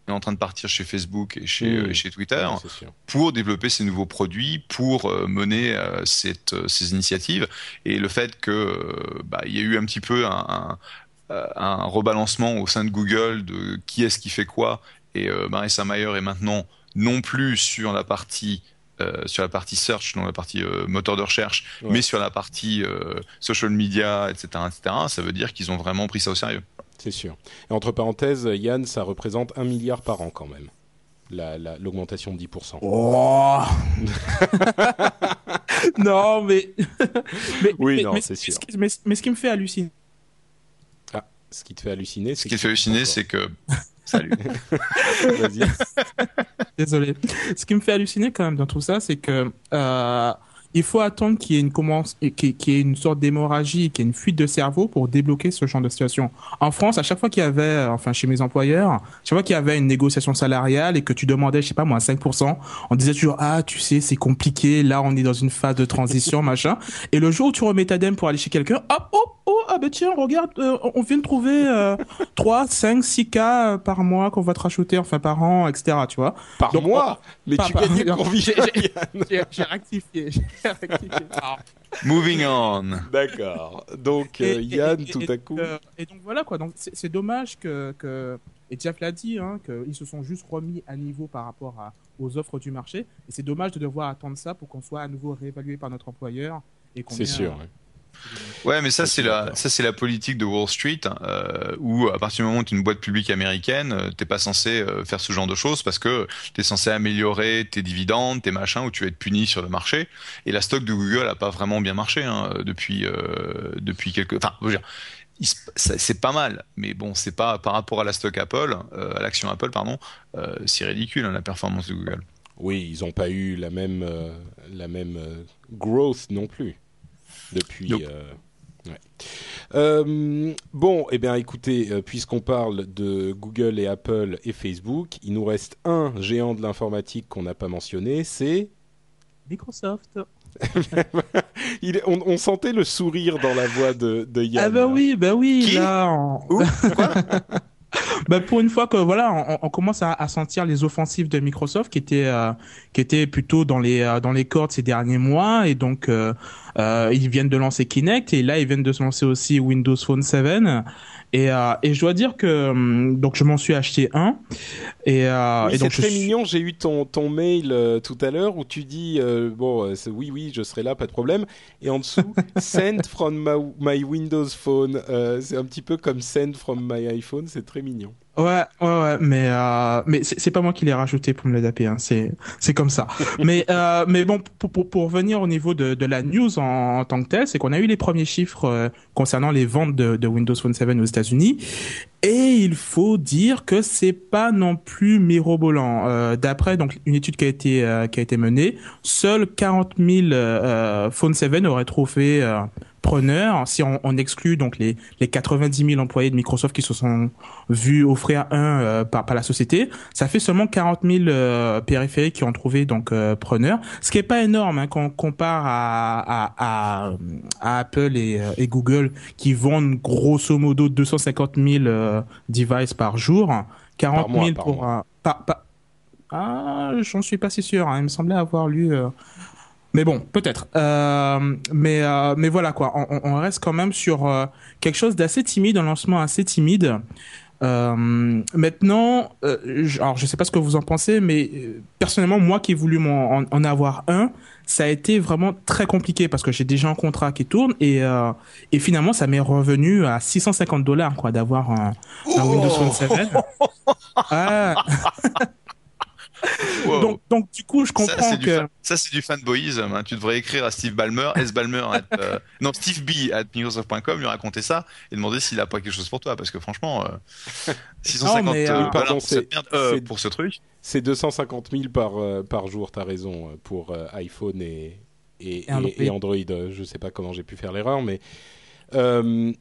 est en train de partir chez Facebook et chez, Mmh. euh, chez Twitter Ouais, pour développer ces nouveaux produits, pour euh, mener euh, cette, ces initiatives. Et le fait que bah, il y a eu un petit peu un, un, un rebalancement au sein de Google de qui est-ce qui fait quoi. Et Marissa Mayer est maintenant non plus sur la partie euh, sur la partie search, dans la partie euh, moteur de recherche, Ouais. mais sur la partie euh, social media, etc., etc. Ça veut dire qu'ils ont vraiment pris ça au sérieux. C'est sûr. Et entre parenthèses, Yann, ça représente un milliard par an quand même. la- la- L'augmentation de 10%. Oh [LAUGHS] Non, mais. [LAUGHS] mais Oui, mais- non, mais- c'est sûr. ce Mais, mais ce qui me fait halluciner. Ce qui te fait halluciner, Ce qui te fait halluciner, c'est que. Salut. [LAUGHS] Vas-y. Désolé. Ce qui me fait halluciner quand même dans tout ça, c'est que euh, il faut attendre qu'il y ait une commence, qu'il y ait une sorte d'hémorragie, qu'il y ait une fuite de cerveau pour débloquer ce genre de situation. En France, à chaque fois qu'il y avait, euh, enfin chez mes employeurs, à chaque fois qu'il y avait une négociation salariale et que tu demandais, je sais pas moi, 5%, on disait toujours ah tu sais c'est compliqué, là on est dans une phase de transition [LAUGHS] machin. Et le jour où tu remets ta dème pour aller chez quelqu'un, hop hop oh ah ben tiens regarde, euh, on vient de trouver euh, 3, 5, 6 cas euh, par mois qu'on va te rajouter, enfin par an, etc. Tu vois. Par Donc, mois? Mais Pas- tu gagnais J'ai j'ai rectifié. [LAUGHS] Moving on. D'accord. Donc, et- euh, et- Yann, et- tout à coup. euh, et donc voilà quoi. Donc c'est dommage que, que et Jeff l'a dit, hein, qu'ils se sont juste remis à niveau par rapport à, aux offres du marché. Et c'est dommage de devoir attendre ça pour qu'on soit à nouveau réévalué par notre employeur et qu'on C'est sûr. ouais. Ouais, mais ça c'est la ça c'est la politique de Wall Street euh, où à partir du moment où tu es une boîte publique américaine, euh, t'es pas censé euh, faire ce genre de choses parce que t'es censé améliorer tes dividendes, tes machins, où tu vas être puni sur le marché. Et la stock de Google a pas vraiment bien marché hein, depuis euh, depuis quelques. Enfin, je veux dire, c'est pas mal, mais bon, c'est pas par rapport à la stock Apple, euh, à l'action Apple, pardon, euh, c'est ridicule hein, la performance de Google. Oui, ils n'ont pas eu la même, euh, la même growth non plus depuis. Nope. euh, ouais. Euh, bon, eh bien, écoutez, euh, puisqu'on parle de Google et Apple et Facebook, il nous reste un géant de l'informatique qu'on n'a pas mentionné, c'est. Microsoft. [LAUGHS] Il on, on sentait le sourire dans la voix de, de Yann. Ah bah oui, bah oui, Qui là. on- [LAUGHS] bah pour une fois que voilà, on, on commence à, à sentir les offensives de Microsoft qui étaient euh, qui étaient plutôt dans les dans les cordes ces derniers mois et donc euh, euh, ils viennent de lancer Kinect et là ils viennent de se lancer aussi Windows Phone 7 et euh, et je dois dire que hum, donc je m'en suis acheté un et euh, Oui, et c'est donc je très suis- mignon. J'ai eu ton, ton mail euh, tout à l'heure où tu dis bon, c'est- oui, oui, je serai là, pas de problème. Et en dessous, [LAUGHS] send from my, my Windows Phone. C'est un petit peu comme send from my iPhone. C'est très mignon. Ouais, ouais, ouais, mais euh, mais c'est pas moi qui l'ai rajouté pour me l'adapter, hein, c'est c'est comme ça. [LAUGHS] mais euh, mais bon, pour, pour pour revenir au niveau de de la news en, en tant que telle, c'est qu'on a eu les premiers chiffres euh, concernant les ventes de, de Windows Phone 7 aux États-Unis, et il faut dire que c'est pas non plus mirobolant. Euh, D'après donc une étude qui a été euh, qui a été menée, seuls 40 000 euh, Phone 7 auraient trouvé euh, preneurs si on, on exclut donc les les 90 000 employés de Microsoft qui se sont vus offrir un euh, par, par la société, ça fait seulement 40 000 euh, périphériques qui ont trouvé donc euh, preneurs, ce qui est pas énorme hein, quand on compare à, à, à, à Apple et, euh, et Google qui vendent grosso modo 250 000 euh, devices par jour, 40 Par mois, 000 par pour par, par- ah j'en suis pas si sûr, hein, il me semblait avoir lu. euh, mais bon, peut-être. Euh, mais euh, mais voilà quoi. On, reste quand même sur euh, quelque chose d'assez timide, un lancement assez timide. Maintenant, je, alors je sais pas ce que vous en pensez, mais personnellement, moi qui ai voulu en, en avoir un, ça a été vraiment très compliqué parce que j'ai déjà un contrat qui tourne et et finalement ça m'est revenu à 650 dollars quoi d'avoir un, un Windows Phone 7. Ah, Wow. Donc, donc du coup, je Ça, comprends c'est du, que. fan- ça, c'est du fanboyisme. hein. Tu devrais écrire à Steve Ballmer, S. Ballmer, at, [LAUGHS] euh, non, Steve B at Microsoft.com, lui raconter ça et demander s'il a pas quelque chose pour toi. Parce que franchement, euh, [LAUGHS] 650 Non, mais, euh, euh, Oui, dollars pardon, pour, cette c'est- merde, euh, c'est- pour ce truc. C'est 250 000 par, euh, par jour, t'as raison, pour euh, iPhone et, et, Et Android. et- Android. Je sais pas comment j'ai pu faire l'erreur, mais euh,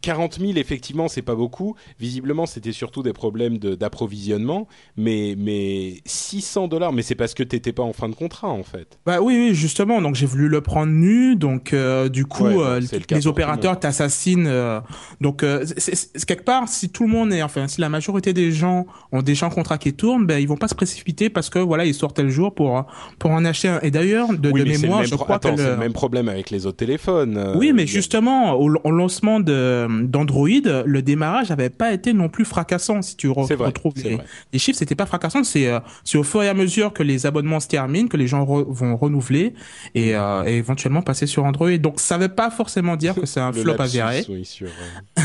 40 000, effectivement, c'est pas beaucoup. Visiblement, c'était surtout des problèmes de- d'approvisionnement, mais, mais 600 dollars, mais c'est parce que t'étais pas en fin de contrat, en fait. Bah oui, oui, justement. Donc j'ai voulu le prendre nu. Donc euh, du coup, Ouais, euh, le les le opérateurs t'assassinent. euh, donc quelque part, si tout le monde est, enfin, si la majorité des gens ont déjà un contrat qui tourne, ben ils vont pas se précipiter parce que voilà, ils sortent tel jour pour pour en acheter un. Et d'ailleurs, de, oui, de le mémoire, je crois que c'est le- le même problème avec les autres téléphones. Oui, mais justement, au, au lancement de d'Android, le démarrage avait pas été non plus fracassant. Si tu re- C'est vrai, retrouves les, chiffres, c'était pas fracassant. C'est euh, c'est au fur et à mesure que les abonnements se terminent que les gens re- vont renouveler et, euh, et éventuellement passer sur Android. Donc, ça veut pas forcément dire que c'est un [LAUGHS] flop avéré. Oui, sur, euh,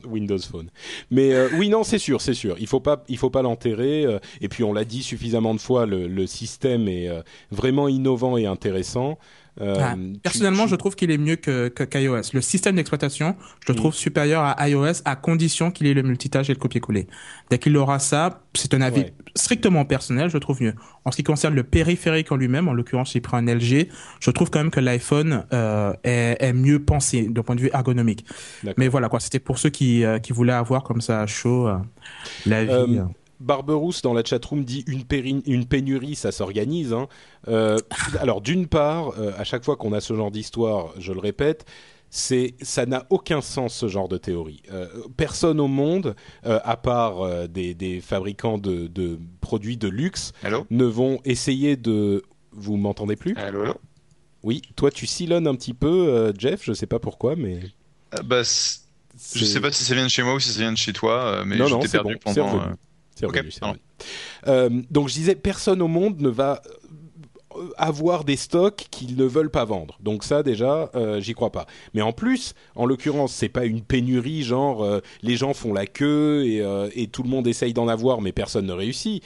[LAUGHS] Windows Phone. Mais euh, oui, non, c'est sûr, c'est sûr. Il faut pas, il faut pas l'enterrer. euh, et puis on l'a dit suffisamment de fois, le, le système est euh, vraiment innovant et intéressant. Euh, Ah, Personnellement, tu- je trouve qu'il est mieux que que- qu'iOS. le système d'exploitation, je le trouve supérieur à iOS à condition qu'il ait le multitâche et le copier-coller. Dès qu'il aura ça, c'est un avis Ouais. strictement personnel, je trouve mieux. En ce qui concerne le périphérique en lui-même, en l'occurrence, j'ai pris un LG, je trouve quand même que l'iPhone euh, est, est mieux pensé d'un point de vue ergonomique. Mais voilà quoi, c'était pour ceux qui euh, qui voulaient avoir comme ça à chaud euh, Barberousse dans la chatroom dit une, pénurie, ça s'organise. hein. Euh, alors d'une part, euh, à chaque fois qu'on a ce genre d'histoire, je le répète, c'est ça n'a aucun sens ce genre de théorie. Euh, personne au monde, euh, à part euh, des, des fabricants de, de produits de luxe, Allô? ne vont essayer de. Vous m'entendez plus? Allô, allô? Oui. Toi, tu sillonnes un petit peu, Jeff. Je sais pas pourquoi, mais. Bah, je sais pas si ça vient de chez moi ou si ça vient de chez toi, mais Non, je t'ai perdu bon, pendant. Euh, C'est revenu, revenu. Euh, donc je disais, personne au monde ne va euh, avoir des stocks qu'ils ne veulent pas vendre. Donc ça déjà, euh, j'y crois pas. Mais en plus, en l'occurrence, c'est pas une pénurie genre euh, les gens font la queue et, euh, et tout le monde essaye d'en avoir, mais personne ne réussit.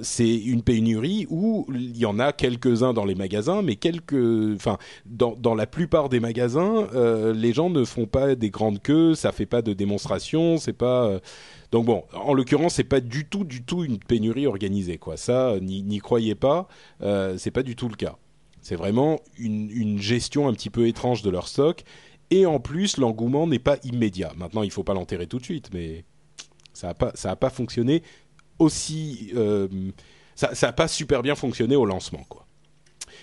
C'est une pénurie où il y en a quelques-uns dans les magasins, mais quelques, enfin, dans, dans la plupart des magasins, les gens ne font pas des grandes queues, ça fait pas de démonstration, c'est pas. Euh, donc bon, en l'occurrence, c'est pas du tout, du tout une pénurie organisée, quoi. Ça, n'y n'y croyez pas, euh, c'est pas du tout le cas. C'est vraiment une, une gestion un petit peu étrange de leur stock. Et en plus, l'engouement n'est pas immédiat. Maintenant, il faut pas l'enterrer tout de suite, mais ça a pas, ça a pas fonctionné aussi. euh, ça, ça a pas super bien fonctionné au lancement, quoi.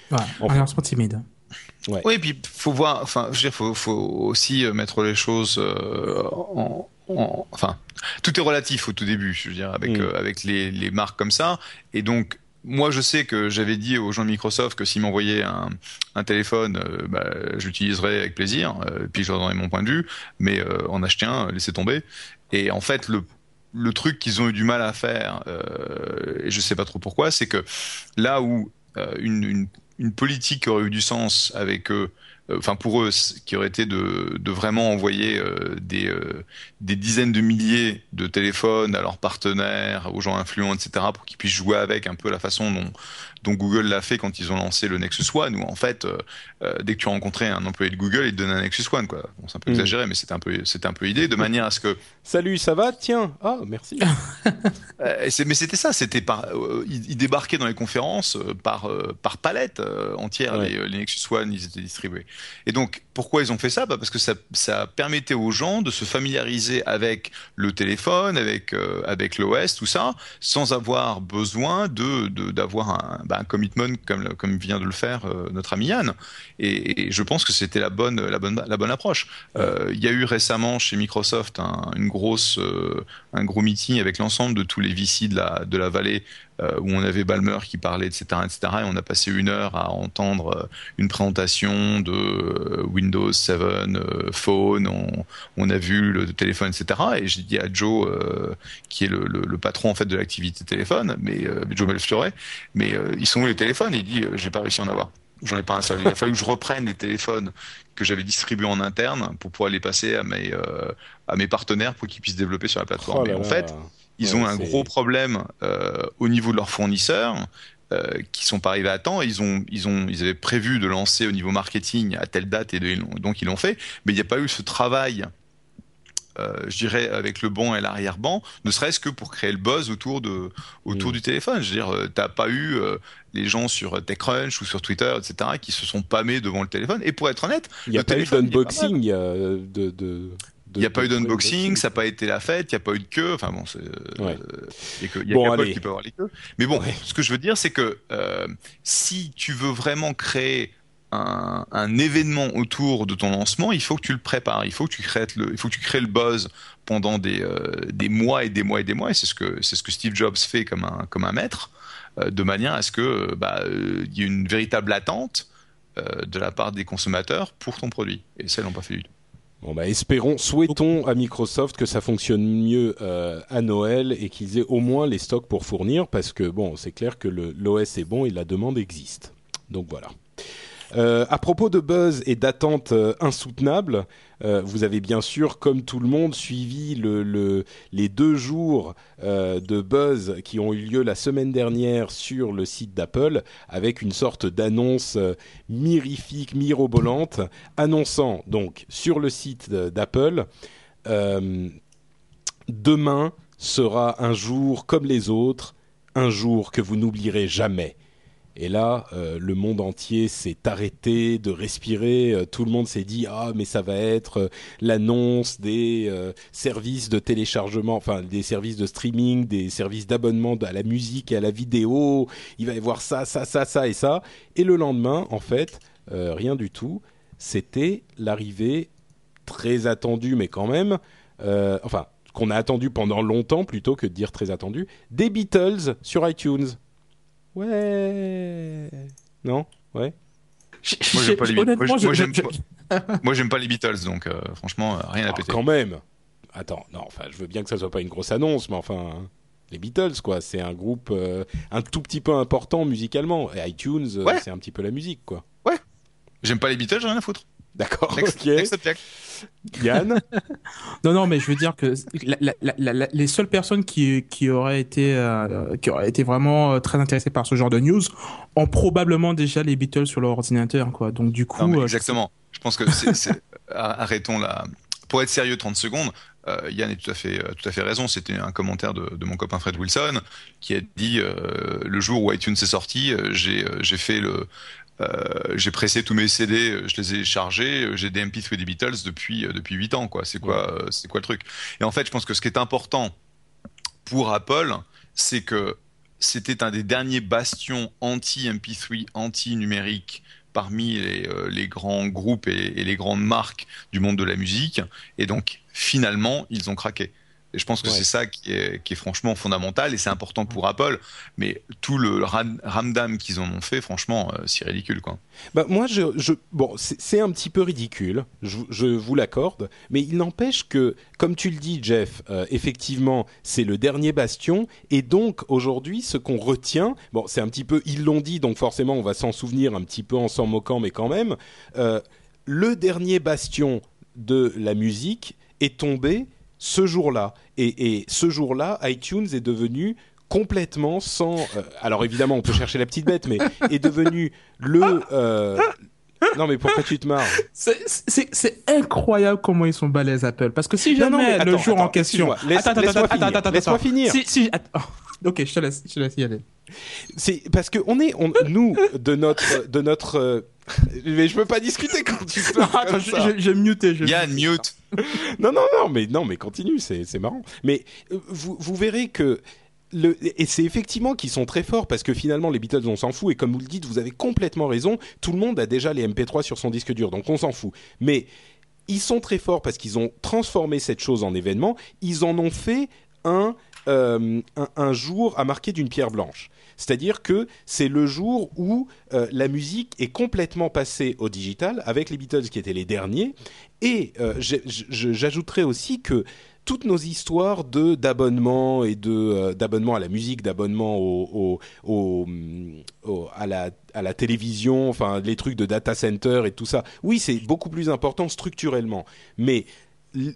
Voilà, enfin. un lancement timide. Oui, et puis faut voir, enfin, je veux dire, faut, faut aussi euh, mettre les choses euh, en, en- enfin, tout est relatif au tout début, je veux dire, avec Mm. euh, avec les, les marques comme ça, et donc. Moi, je sais que j'avais dit aux gens de Microsoft que s'ils m'envoyaient un, un téléphone, euh, bah, j'utiliserais avec plaisir, euh, puis je leur donnerais mon point de vue, mais en acheter un, laissez tomber. Et en fait, le, le truc qu'ils ont eu du mal à faire, et je sais pas trop pourquoi, c'est que là où une, une, une politique aurait eu du sens avec eux, enfin pour eux, c- qui aurait été de, de vraiment envoyer euh, des, euh, des dizaines de milliers de téléphones à leurs partenaires, aux gens influents, etc., pour qu'ils puissent jouer avec un peu la façon dont, dont Google l'a fait quand ils ont lancé le Nexus One, où en fait, euh, euh, dès que tu rencontrais un employé de Google, il te donnait un Nexus One, quoi. Bon, c'est un peu Mm. exagéré, mais c'était un peu, c'était un peu l'idée, de [LAUGHS] manière à ce que Salut, ça va? Tiens, ah merci. [LAUGHS] euh, mais c'était ça, c'était par, euh, ils, débarquaient dans les conférences euh, par euh, par palette euh, entière. Ouais. Les, euh, les Nexus One, ils étaient distribués. Et donc, pourquoi ils ont fait ça? Bah Parce que ça, ça permettait aux gens de se familiariser avec le téléphone, avec euh, avec l'OS, tout ça, sans avoir besoin de de- d'avoir un, bah, commitment comme comme vient de le faire euh, notre ami Yann. Et, je pense que c'était la bonne la bonne la bonne approche. Euh, Il y a eu récemment chez Microsoft un, une grosse un gros meeting avec l'ensemble de tous les VC de la, de la vallée où on avait Balmer qui parlait, etc., etc. Et on a passé une heure à entendre euh, une présentation de euh, Windows 7 euh, Phone. On, on a vu le téléphone, etc. Et j'ai dit à Joe, euh, qui est le, le, le patron en fait de l'activité téléphone, mais euh, Joe Belfiore, mais euh, ils sont où les téléphones? Il dit, euh, j'ai pas réussi à en avoir. J'en ai pas un seul. Il a fallu que je reprenne les téléphones que j'avais distribués en interne pour pouvoir les passer à mes euh, à mes partenaires pour qu'ils puissent développer sur la plateforme. Oh là et en là. fait, Ils Ouais, ont un gros problème euh, au niveau de leurs fournisseurs. Euh, qui sont pas arrivés à temps. Ils ont, ils ont, ils avaient prévu de lancer au niveau marketing à telle date et de- donc ils l'ont fait. Mais il n'y a pas eu ce travail, euh, je dirais, avec le banc et l'arrière-banc, ne serait-ce que pour créer le buzz autour de, autour Mm. du téléphone. Je veux dire, euh, t'as pas eu euh, les gens sur TechCrunch ou sur Twitter, etc., qui se sont pâmés devant le téléphone. Et pour être honnête, Il n'y a le pas eu d'unboxing de, de, Il n'y a pas eu d'unboxing, ça n'a pas été la fête, il n'y a pas eu de queue. Enfin bon, euh, Ouais. il y a que- Bon, allez. qui peut avoir les queues. Mais bon, Ouais. ce que je veux dire, c'est que euh, si tu veux vraiment créer un, un événement autour de ton lancement, il faut que tu le prépares, il faut que tu crées le, il faut que tu crées le buzz pendant des, euh, des mois et des mois et des mois. Et c'est ce que c'est ce que Steve Jobs fait comme un comme un maître, de manière à ce que bah, il y ait une véritable attente de la part des consommateurs pour ton produit. Et ça, ils l'ont pas fait du tout. Bon bah espérons, souhaitons à Microsoft que ça fonctionne mieux euh, à Noël et qu'ils aient au moins les stocks pour fournir parce que bon c'est clair que l'OS est bon et la demande existe. Donc voilà. Euh, à propos de buzz et d'attente euh, insoutenable, euh, vous avez bien sûr, comme tout le monde, suivi le, le- les deux jours de buzz qui ont eu lieu la semaine dernière sur le site d'Apple, avec une sorte d'annonce mirifique, mirobolante, annonçant donc sur le site d'Apple, demain sera un jour comme les autres, un jour que vous n'oublierez jamais. Et là, euh, le monde entier s'est arrêté de respirer. Euh, tout le monde s'est dit ah mais ça va être euh, l'annonce des services de téléchargement, enfin des services de streaming, des services d'abonnement à la musique et à la vidéo. Il va y avoir ça, ça, ça, ça et ça. Et le lendemain, en fait, rien du tout. C'était l'arrivée très attendue, mais quand même, enfin qu'on a attendu pendant longtemps plutôt que de dire très attendu, des Beatles sur iTunes. Ouais. Non? Ouais. [LAUGHS] Moi, j'aime pas les Beatles. Je- pas- les donc euh, franchement, euh, rien à Alors, péter. quand même. Attends, non, enfin, je veux bien que ça soit pas une grosse annonce, mais enfin, hein, les Beatles, quoi, c'est un groupe euh, un tout petit peu important musicalement. Et iTunes, Ouais. c'est un petit peu la musique, quoi. J'aime pas les Beatles, j'ai rien à foutre. D'accord, ok. next. Yann? [LAUGHS] Non, non, mais je veux dire que la- la- la- la- la- les seules personnes qui, qui auraient été, euh, qui auraient été vraiment euh, très intéressées par ce genre de news ont probablement déjà les Beatles sur leur ordinateur, quoi. Donc du coup, Non, euh, exactement. Je pense que c'est, [LAUGHS] arrêtons là. Pour être sérieux, 30 secondes. euh, Yann est tout à fait, euh, tout à fait raison. C'était un commentaire de, de mon copain Fred Wilson qui a dit euh, le jour où iTunes est sorti, euh, j'ai, euh, j'ai fait le, j'ai pressé tous mes CD, euh, je les ai chargés, euh, j'ai des MP3 des Beatles depuis euh, depuis 8 ans quoi. C'est quoi, euh, c'est quoi le truc? Et en fait, je pense que ce qui est important pour Apple, c'est que c'était un des derniers bastions anti-MP3, anti-numérique parmi les, euh, les grands groupes et, et les grandes marques du monde de la musique. Et donc, finalement, ils ont craqué. Et je pense que Ouais. c'est ça qui est, qui est franchement fondamental et c'est important pour Apple. Mais tout le ram- ramdam qu'ils en ont fait, franchement, euh, c'est ridicule, quoi. Bah, moi, je, je, bon, c'est un petit peu ridicule, je, je vous l'accorde, mais il n'empêche que, comme tu le dis, Jeff, euh, effectivement, c'est le dernier bastion, et donc aujourd'hui, ce qu'on retient, bon, c'est un petit peu, ils l'ont dit, donc forcément, on va s'en souvenir un petit peu en s'en moquant, mais quand même, euh, le dernier bastion de la musique est tombé ce jour-là, et, et ce jour-là, iTunes est devenu complètement sans. euh, alors évidemment, on peut chercher la petite bête, mais est devenu le. euh, non, mais pourquoi tu te marres c'est- incroyable comment ils sont balèzes Apple. Parce que si Non, non, jamais mais le attends, jour en attends, question. Laisse- Attends, attends, laisse-moi attends, attends, attends, Laisse-moi attends. finir. Si, si, attends. Ok, je te laisse, je te laisse y aller. C'est parce que on est, on, nous, de notre, de notre. euh, mais je peux pas discuter quand tu Non, parles attends, comme je- ça. je- j'ai muté. je- Yann, mute [LAUGHS] Non, non, non, mais non, mais continue, c'est marrant. Mais euh, vous, vous verrez que le, et c'est effectivement qu'ils sont très forts parce que finalement les Beatles on s'en fout. Et comme vous le dites vous avez complètement raison. Tout le monde a déjà les MP3 sur son disque dur donc on s'en fout. Mais ils sont très forts parce qu'ils ont transformé cette chose en événement. Ils en ont fait un euh, un jour à marquer d'une pierre blanche c'est-à-dire que c'est le jour où euh, la musique est complètement passée au digital avec les Beatles qui étaient les derniers et euh, j'ajouterais aussi que toutes nos histoires de d'abonnement et de euh, d'abonnement à la musique, d'abonnement au, au, à la à la télévision, enfin les trucs de data center et tout ça. Oui, c'est beaucoup plus important structurellement, mais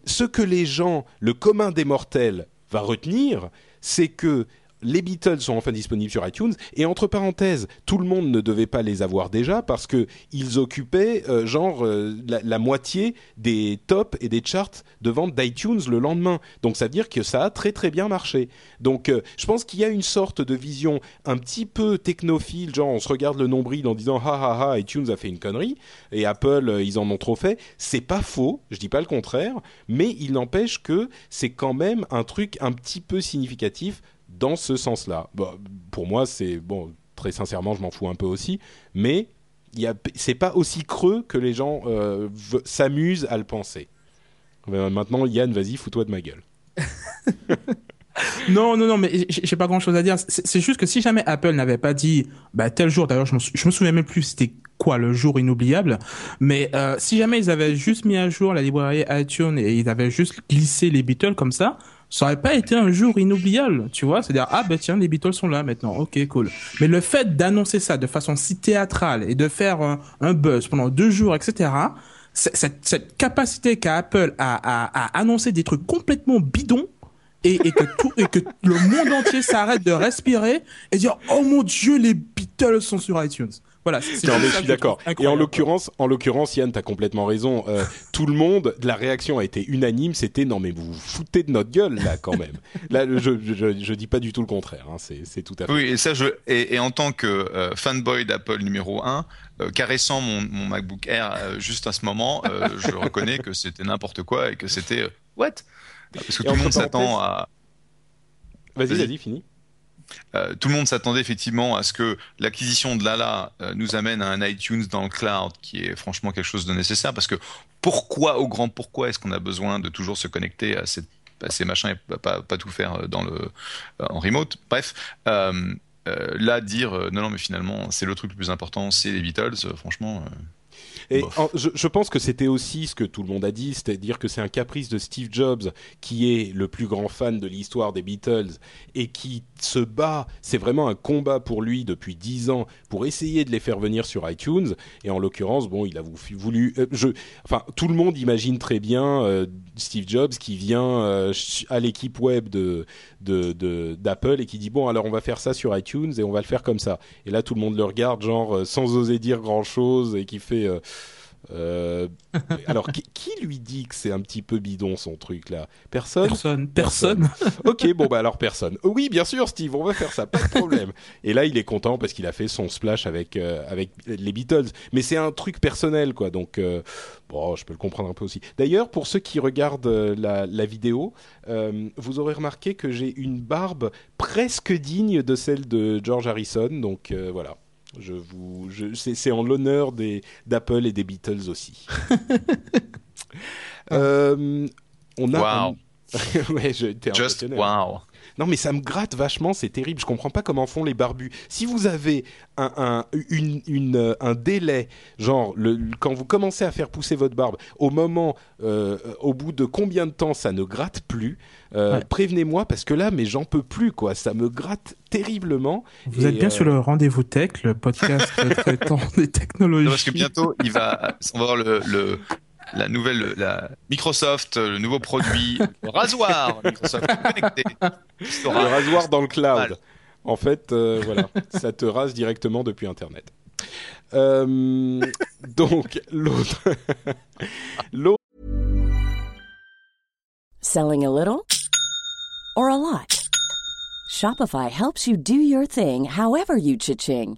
ce que les gens, le commun des mortels va retenir, c'est que les Beatles sont enfin disponibles sur iTunes et entre parenthèses, tout le monde ne devait pas les avoir déjà parce que ils occupaient euh, genre euh, la, moitié des tops et des charts de vente d'iTunes le lendemain. Donc ça veut dire que ça a très très bien marché. Donc euh, je pense qu'il y a une sorte de vision un petit peu technophile, genre on se regarde le nombril en disant ha ha ha iTunes a fait une connerie et Apple ils en ont trop fait. C'est pas faux, je dis pas le contraire, mais il n'empêche que c'est quand même un truc un petit peu significatif dans ce sens-là. Bon, pour moi, c'est bon. Très sincèrement, je m'en fous un peu aussi, mais c'est pas aussi creux que les gens euh, s'amusent à le penser. Euh, maintenant, Yann, vas-y, fous-toi de ma gueule. [LAUGHS] Non, non, non, mais j'ai pas grand chose à dire. C'est juste que si jamais Apple n'avait pas dit, bah, tel jour, d'ailleurs, je me souviens même plus c'était quoi le jour inoubliable, mais euh, si jamais ils avaient juste mis à jour la librairie iTunes et ils avaient juste glissé les Beatles comme ça, ça aurait pas été un jour inoubliable, tu vois? C'est-à-dire, ah, bah, tiens, les Beatles sont là maintenant, ok, cool. Mais le fait d'annoncer ça de façon si théâtrale et de faire un, un buzz pendant deux jours, etc., cette, capacité qu'a Apple à, annoncer des trucs complètement bidons, et, que et que le monde entier s'arrête de respirer et dire oh mon dieu les Beatles sont sur iTunes. Voilà. c'est- Non, mais ça je suis d'accord. Et en l'occurrence, en l'occurrence, Yann, t'as complètement raison. Euh, [LAUGHS] tout le monde, la réaction a été unanime. C'était non, mais vous vous foutez de notre gueule là, quand même. [LAUGHS] là, je, je, dis pas du tout le contraire. Hein, c'est, c'est tout à fait. Oui, et ça, je et, et en tant que euh, fanboy d'Apple numéro 1, euh, caressant mon, mon MacBook Air euh, juste à ce moment, euh, je [LAUGHS] reconnais que c'était n'importe quoi et que c'était euh, what? Parce que Et tout le monde s'attend à Vas-y, Vas-y. vas-y, fini. Euh, tout le monde s'attendait effectivement à ce que l'acquisition de Lala euh, nous amène à un iTunes dans le cloud, qui est franchement quelque chose de nécessaire. Parce que pourquoi, au grand pourquoi, est-ce qu'on a besoin de toujours se connecter à, ces machins et pas, tout faire euh, en remote? Bref, là, dire non, non, mais finalement, c'est le truc le plus important, c'est les Beatles, franchement. Et en- je, je pense que c'était aussi ce que tout le monde a dit, c'est-à-dire que c'est un caprice de Steve Jobs, qui est le plus grand fan de l'histoire des Beatles et qui se bat. C'est vraiment un combat pour lui depuis dix ans pour essayer de les faire venir sur iTunes. Et en l'occurrence, bon, il a vou- voulu. euh, je, enfin, tout le monde imagine très bien euh, Steve Jobs qui vient euh, à l'équipe web de d'Apple et qui dit bon, alors on va faire ça sur iTunes et on va le faire comme ça. Et là, tout le monde le regarde, genre sans oser dire grand chose et qui fait. Euh, euh, alors, qui, qui lui dit que c'est un petit peu bidon son truc là? Personne? personne, personne. ok, bon bah alors personne. Oh Oui, bien sûr, Steve, on va faire ça, pas de problème. Et là, il est content parce qu'il a fait son splash avec euh, avec les Beatles. Mais c'est un truc personnel, quoi. Donc euh, bon, je peux le comprendre un peu aussi. D'ailleurs, pour ceux qui regardent la, la vidéo, vous aurez remarqué que j'ai une barbe presque digne de celle de George Harrison. Donc voilà. Je vous, je, c'est, c'est en l'honneur des d'Apple et des Beatles aussi. [LAUGHS] Euh, on a. Wow. un- [LAUGHS] ouais, j'ai été Just impressionné. wow. Non, mais ça me gratte vachement, c'est terrible. Je comprends pas comment font les barbus. Si vous avez un, un, une, une, euh, un délai, genre le, quand vous commencez à faire pousser votre barbe, au moment, euh, au bout de combien de temps ça ne gratte plus, euh, Ouais. prévenez-moi parce que là, mais j'en peux plus, quoi. Ça me gratte terriblement. Vous êtes bien euh, sur le rendez-vous tech, le podcast [LAUGHS] traitant des technologies. Non, parce que bientôt, il va, on va voir le, le- la nouvelle, la Microsoft, le nouveau produit, le rasoir Microsoft connecté. Le rasoir dans le cloud. Mal. En fait, euh, voilà, ça te rase directement depuis Internet. Euh, donc, l'autre. l'autre. [LAUGHS] Selling a little or a lot? Shopify helps you do your thing however you cha-ching.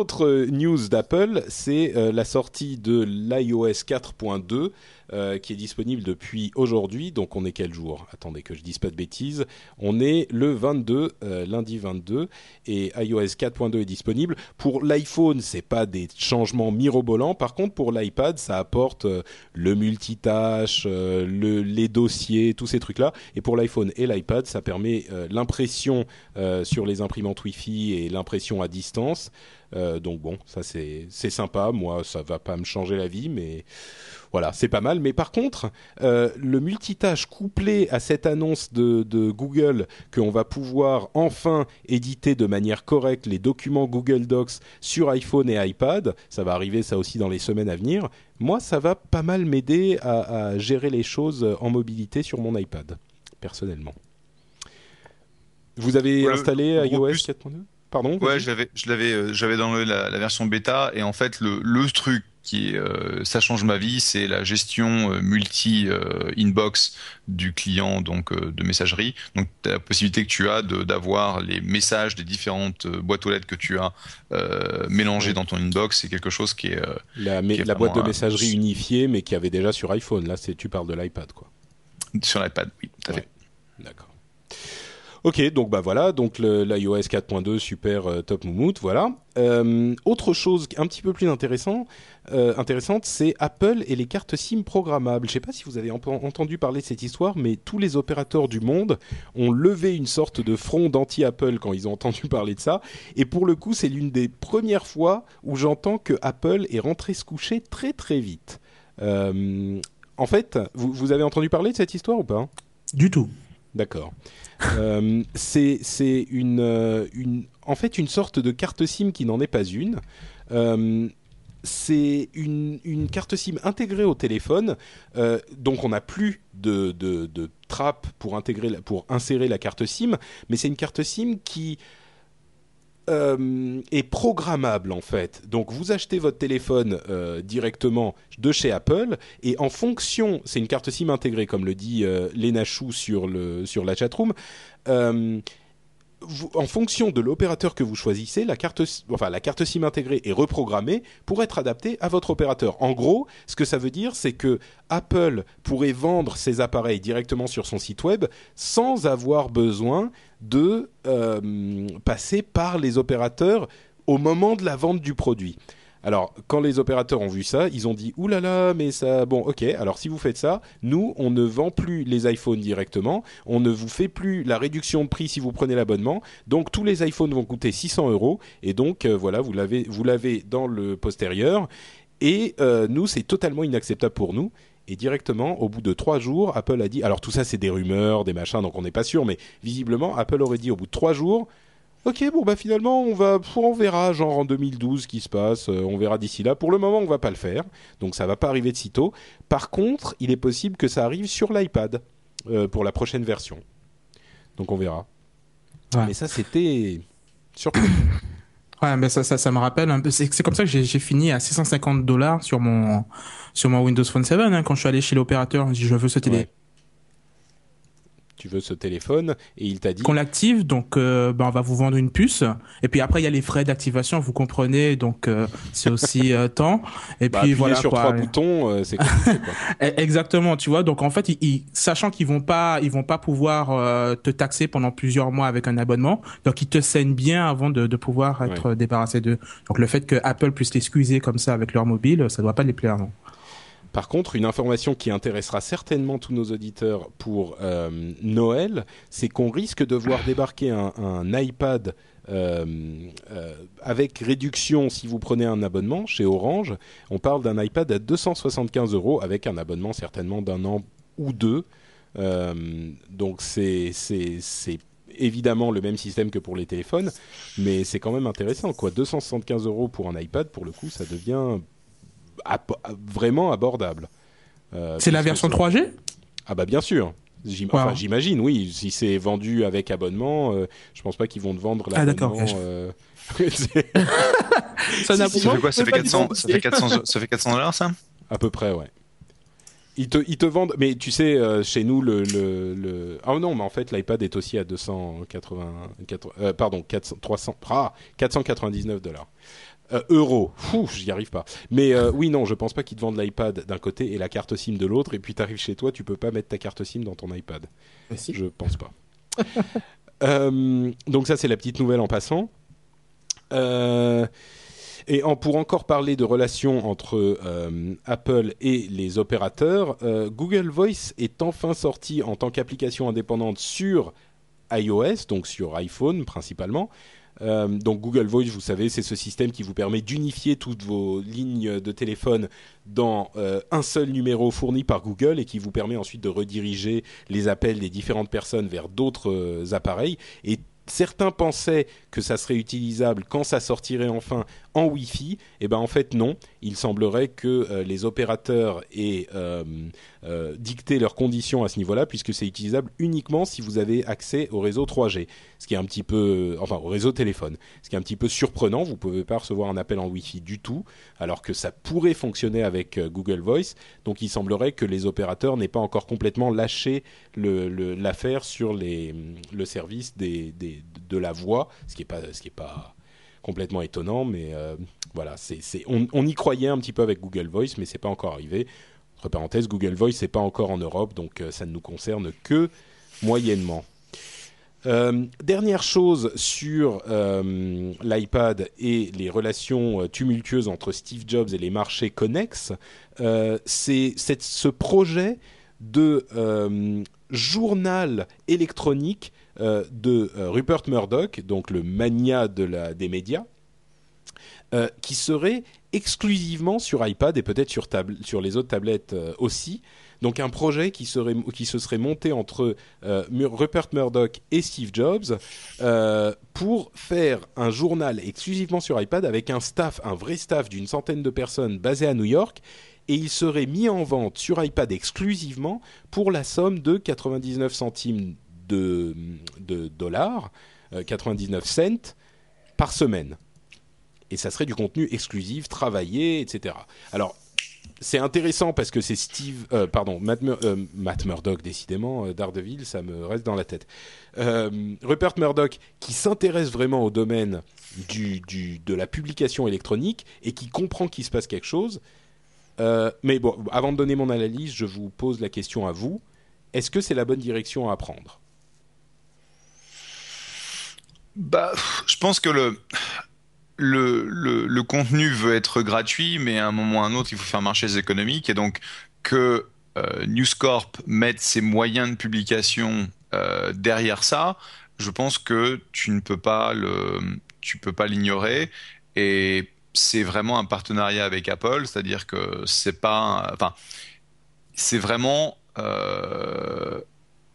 Autre news d'Apple, c'est euh, la sortie de l'iOS 4.2 euh, qui est disponible depuis aujourd'hui. Donc on est quel jour? Attendez que je dise pas de bêtises. On est le 22, euh, lundi 22, et iOS 4.2 est disponible. Pour l'iPhone, c'est pas des changements mirobolants. Par contre, pour l'iPad, ça apporte euh, le multitâche, euh, le, les dossiers, tous ces trucs-là. Et pour l'iPhone et l'iPad, ça permet euh, l'impression euh, sur les imprimantes Wi-Fi et l'impression à distance. Euh, donc bon, ça c'est c'est sympa. Moi, ça va pas me changer la vie, mais voilà, c'est pas mal. Mais par contre, euh, le multitâche couplé à cette annonce de, de Google qu'on va pouvoir enfin éditer de manière correcte les documents Google Docs sur iPhone et iPad, ça va arriver ça aussi dans les semaines à venir. Moi, ça va pas mal m'aider à, à gérer les choses en mobilité sur mon iPad, personnellement. Vous avez Ouais, installé iOS plus- 4.2 Pardon Ouais, je l'avais, je l'avais, euh, j'avais dans le- la, la version bêta et en fait le, le truc qui, euh, ça change ma vie, c'est la gestion euh, multi euh, inbox du client donc de messagerie. Donc la possibilité que tu as d'avoir les messages des différentes boîtes aux lettres que tu as mélangées Ouais. dans ton inbox, c'est quelque chose qui est La, mais- qui est la boîte de un- messagerie unifiée, mais qui avait déjà sur iPhone. Là, c'est tu parles de l'iPad, quoi. sur l'iPad. Oui, tout à Ouais. fait. D'accord. Ok, donc bah voilà, donc l'iOS 4.2 super euh, top moumoute, voilà. Euh, autre chose un petit peu plus intéressant, euh, intéressante, c'est Apple et les cartes SIM programmables. Je sais pas si vous avez entendu parler de cette histoire, mais tous les opérateurs du monde ont levé une sorte de front d'anti-Apple quand ils ont [LAUGHS] entendu parler de ça. Et pour le coup, c'est l'une des premières fois où j'entends que Apple est rentré se coucher très très vite. En fait, vous avez entendu parler de cette histoire ou pas? Du tout. D'accord. Euh, c'est euh, une, en fait une sorte de carte SIM qui n'en est pas une. Euh, c'est une, carte SIM intégrée au téléphone, donc on n'a plus de, trappe pour, intégrer pour insérer la carte SIM, mais c'est une carte SIM qui euh, est programmable en fait. Donc vous achetez votre téléphone euh, directement de chez Apple et en fonction, c'est une carte SIM intégrée comme le dit euh, Lena Chou sur, le, sur la chatroom, en fonction de l'opérateur que vous choisissez, la carte, enfin, SIM intégrée est reprogrammée pour être adaptée à votre opérateur. En gros, ce que ça veut dire, c'est que Apple pourrait vendre ses appareils directement sur son site web sans avoir besoin de euh, passer par les opérateurs au moment de la vente du produit. Alors, quand les opérateurs ont vu ça, ils ont dit Ouh là mais ça. Bon, ok, alors si vous faites ça, nous, on ne vend plus les iPhones directement, on ne vous fait plus la réduction de prix si vous prenez l'abonnement. Donc, tous les iPhones vont coûter 600 euros. Et donc, euh, voilà, vous l'avez, vous l'avez dans le postérieur. Et euh, nous, c'est totalement inacceptable pour nous. Et directement, au bout de trois jours, Apple a dit. Alors, tout ça, c'est des rumeurs, des machins, donc on n'est pas sûr, mais visiblement, Apple aurait dit au bout de trois jours Ok, bon bah finalement on va, on verra genre en 2012 ce qui se passe, euh, on verra d'ici là. Pour le moment on va pas le faire, donc ça va pas arriver de sitôt. Par contre, il est possible que ça arrive sur l'iPad euh, pour la prochaine version. Donc on verra. Ouais. Mais ça c'était surprenant. [COUGHS] Ouais, mais ça, ça, ça me rappelle un peu. C'est comme ça que j'ai fini à 650 dollars sur mon sur mon Windows Phone 7 hein, quand je suis allé chez l'opérateur. Je veux ce télé. Ouais. Tu veux ce téléphone et il t'a dit Qu'on l'active, donc euh, ben, on va vous vendre une puce. Et puis après il y a les frais d'activation, vous comprenez, donc euh, c'est aussi euh, [LAUGHS] temps. Et bah, puis voilà sur quoi. trois boutons, c'est. [LAUGHS] Eh, Exactement, tu vois. Donc en fait, ils, ils- sachant qu'ils vont pas, ils vont pas pouvoir te taxer pendant plusieurs mois avec un abonnement, donc ils te saignent bien avant de, de pouvoir être débarrassé d'eux. Donc le fait que Apple puisse l'excuser comme ça avec leur mobile, ça doit pas les plaire, non. Par contre, une information qui intéressera certainement tous nos auditeurs pour euh, Noël, c'est qu'on risque de voir débarquer un, iPad euh, euh, avec réduction si vous prenez un abonnement chez Orange. On parle d'un iPad à 275 euros avec un abonnement certainement d'un an ou deux. Donc c'est évidemment le même système que pour les téléphones, mais c'est quand même intéressant quoi. 275 euros pour un iPad, pour le coup, ça devient ap- vraiment abordable. Euh, C'est la version c'est- 3G Ah bah bien sûr. J'im- Wow. enfin, J'imagine, oui. Si c'est vendu avec abonnement, euh, je pense pas qu'ils vont te vendre Ah, d'accord, l'abonnement ok. [LAUGHS] euh, [LAUGHS] Ça Ça fait quoi Ça fait pas 400 du ça fait 400 ça fait 400 dollars ça? À peu près, ouais. Ils te, ils te vendent, mais tu sais, euh, chez nous, le, le, le... Ah non, mais en fait, l'iPad est aussi à 280, quatre- euh, pardon, 400, 300, ah, 499 dollars. Euh, euros, Fou, j'y arrive pas. Mais euh, oui, non, je pense pas qu'ils te vendent l'iPad d'un côté et la carte SIM de l'autre, et puis t'arrives chez toi, tu peux pas mettre ta carte SIM dans ton iPad. Si. Je pense pas. [LAUGHS] Euh, donc ça, c'est la petite nouvelle en passant. Euh, et en, pour encore parler de relations entre euh, Apple et les opérateurs, euh, Google Voice est enfin sorti en tant qu'application indépendante sur iOS, donc sur iPhone principalement. Euh, donc Google Voice, vous savez, c'est ce système qui vous permet d'unifier toutes vos lignes de téléphone dans euh, un seul numéro fourni par Google et qui vous permet ensuite de rediriger les appels des différentes personnes vers d'autres euh, appareils. Et certains pensaient que ça serait utilisable quand ça sortirait enfin en Wi-Fi. Et ben en fait non. Il semblerait que les opérateurs aient euh, dicté leurs conditions à ce niveau-là, puisque c'est utilisable uniquement si vous avez accès au réseau 3G, ce qui est un petit peu, enfin au réseau téléphone, ce qui est un petit peu surprenant. Vous pouvez pas recevoir un appel en Wi-Fi du tout, alors que ça pourrait fonctionner avec euh, Google Voice. Donc il semblerait que les opérateurs n'aient pas encore complètement lâché l'affaire sur les, le service de la voix, ce qui est pas, ce qui est pas complètement étonnant, mais euh, voilà, c'est- on, on y croyait un petit peu avec Google Voice, mais c'est pas encore arrivé. Entre parenthèses, Google Voice c'est pas encore en Europe, donc euh, ça ne nous concerne que moyennement. Euh, dernière chose sur euh, l'iPad et les relations tumultueuses entre Steve Jobs et les marchés connexes, c'est ce projet de journal électronique de Rupert Murdoch, donc le mania des médias, euh, qui serait exclusivement sur iPad et peut-être sur, les autres tablettes euh, aussi. Donc un projet qui, serait, qui se serait monté entre euh, Rupert Murdoch et Steve Jobs pour faire un journal exclusivement sur iPad avec un staff, un vrai staff d'une centaine de personnes basé à New York. Et il serait mis en vente sur iPad exclusivement pour la somme de 99 centimes de, dollars, euh, 99 cents par semaine et ça serait du contenu exclusif, travaillé, etc. Alors, c'est intéressant parce que c'est Steve, euh, pardon, Matt, Mur- euh, Murdock, décidément, euh, Daredevil, ça me reste dans la tête. Euh, Rupert Murdoch, qui s'intéresse vraiment au domaine de la publication électronique et qui comprend qu'il se passe quelque chose. Mais bon, avant de donner mon analyse, je vous pose la question à vous. Est-ce que c'est la bonne direction à prendre? Bah, je pense que le, le, le, contenu veut être gratuit, mais à un moment ou à un autre, il faut faire marcher les économiques. Et donc, que euh, News Corp mette ses moyens de publication euh, derrière ça, je pense que tu ne peux pas le, tu peux pas l'ignorer. Et c'est vraiment un partenariat avec Apple, c'est-à-dire que c'est pas, enfin, c'est vraiment euh,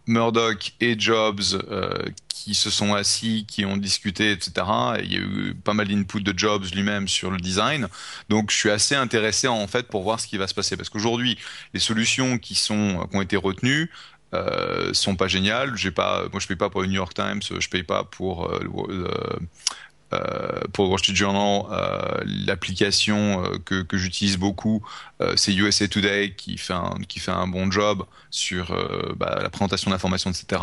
Murdoch et Jobs euh, qui se sont assis, qui ont discuté, etc. Et il y a eu pas mal d'input de Jobs lui-même sur le design. Donc je suis assez intéressé en fait pour voir ce qui va se passer parce qu'aujourd'hui les solutions qui sont qui ont été retenues euh, sont pas géniales. J'ai pas, moi je paye pas pour le New York Times, je paye pas pour euh, euh, pour le Wall Street Journal, euh, l'application euh, que, j'utilise beaucoup, euh, c'est USA Today qui fait un, qui fait un bon job sur euh, bah, la présentation d'informations, etc.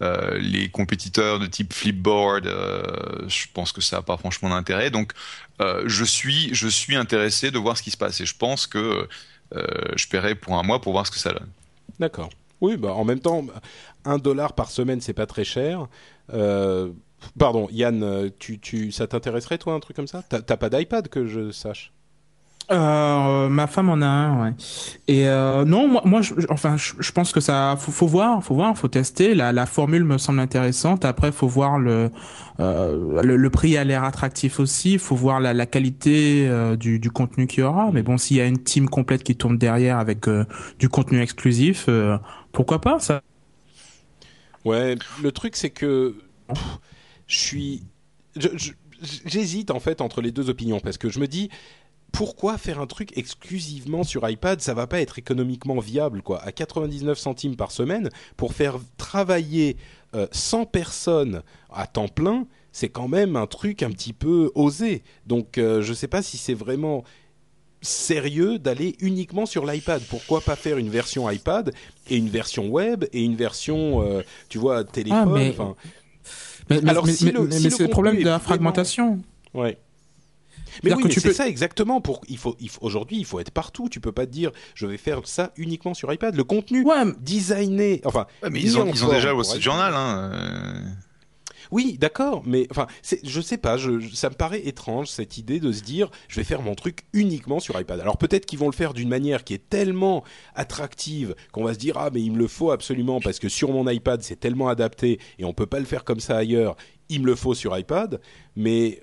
Euh, les compétiteurs de type Flipboard, euh, je pense que ça n'a pas franchement d'intérêt. Donc, euh, je suis, je suis intéressé de voir ce qui se passe et je pense que euh, je paierai pour un mois pour voir ce que ça donne. D'accord. Oui, bah, en même temps, un dollar par semaine, c'est pas très cher. Euh, pardon, Yann, euh, tu, tu, ça t'intéresserait, toi, un truc comme ça? T'as pas d'iPad, que je sache? Euh, ma femme en a un, ouais. Et euh, non, moi, moi, je, enfin, je, je pense que ça, faut, faut voir, faut voir, faut tester. La, la formule me semble intéressante. Après, faut voir le, euh, le, le prix a l'air attractif aussi. Faut voir la, la qualité du, du contenu qu'il y aura. Mais bon, s'il y a une team complète qui tourne derrière avec du contenu exclusif, pourquoi pas ça? Ouais, le truc, c'est que pff, je suis. J'hésite, en fait, entre les deux opinions, parce que je me dis. Pourquoi faire un truc exclusivement sur iPad? Ça va pas être économiquement viable, quoi. À 99 centimes par semaine, pour faire travailler euh, 100 personnes à temps plein, c'est quand même un truc un petit peu osé. Donc euh, je sais pas si c'est vraiment sérieux d'aller uniquement sur l'iPad. Pourquoi pas faire une version iPad et une version web et une version, euh, tu vois, téléphone. Ah, mais- Mais, mais- Alors, mais- si mais- le- mais si le c'est le problème de la vraiment- fragmentation. ouais. Mais oui, que mais tu c'est peux- ça exactement. Pour il faut, il faut aujourd'hui, il faut être partout. Tu peux pas te dire, je vais faire ça uniquement sur iPad. Le contenu Ouais, designé, enfin, Ouais, mais ils ont, ils ont déjà le Street iPad. Journal. Hein. Oui, d'accord, mais enfin, je sais pas, ça me paraît étrange cette idée de se dire, je vais faire mon truc uniquement sur iPad. Alors peut-être qu'ils vont le faire d'une manière qui est tellement attractive qu'on va se dire ah mais il me le faut absolument parce que sur mon iPad c'est tellement adapté et on peut pas le faire comme ça ailleurs. Il me le faut sur iPad, mais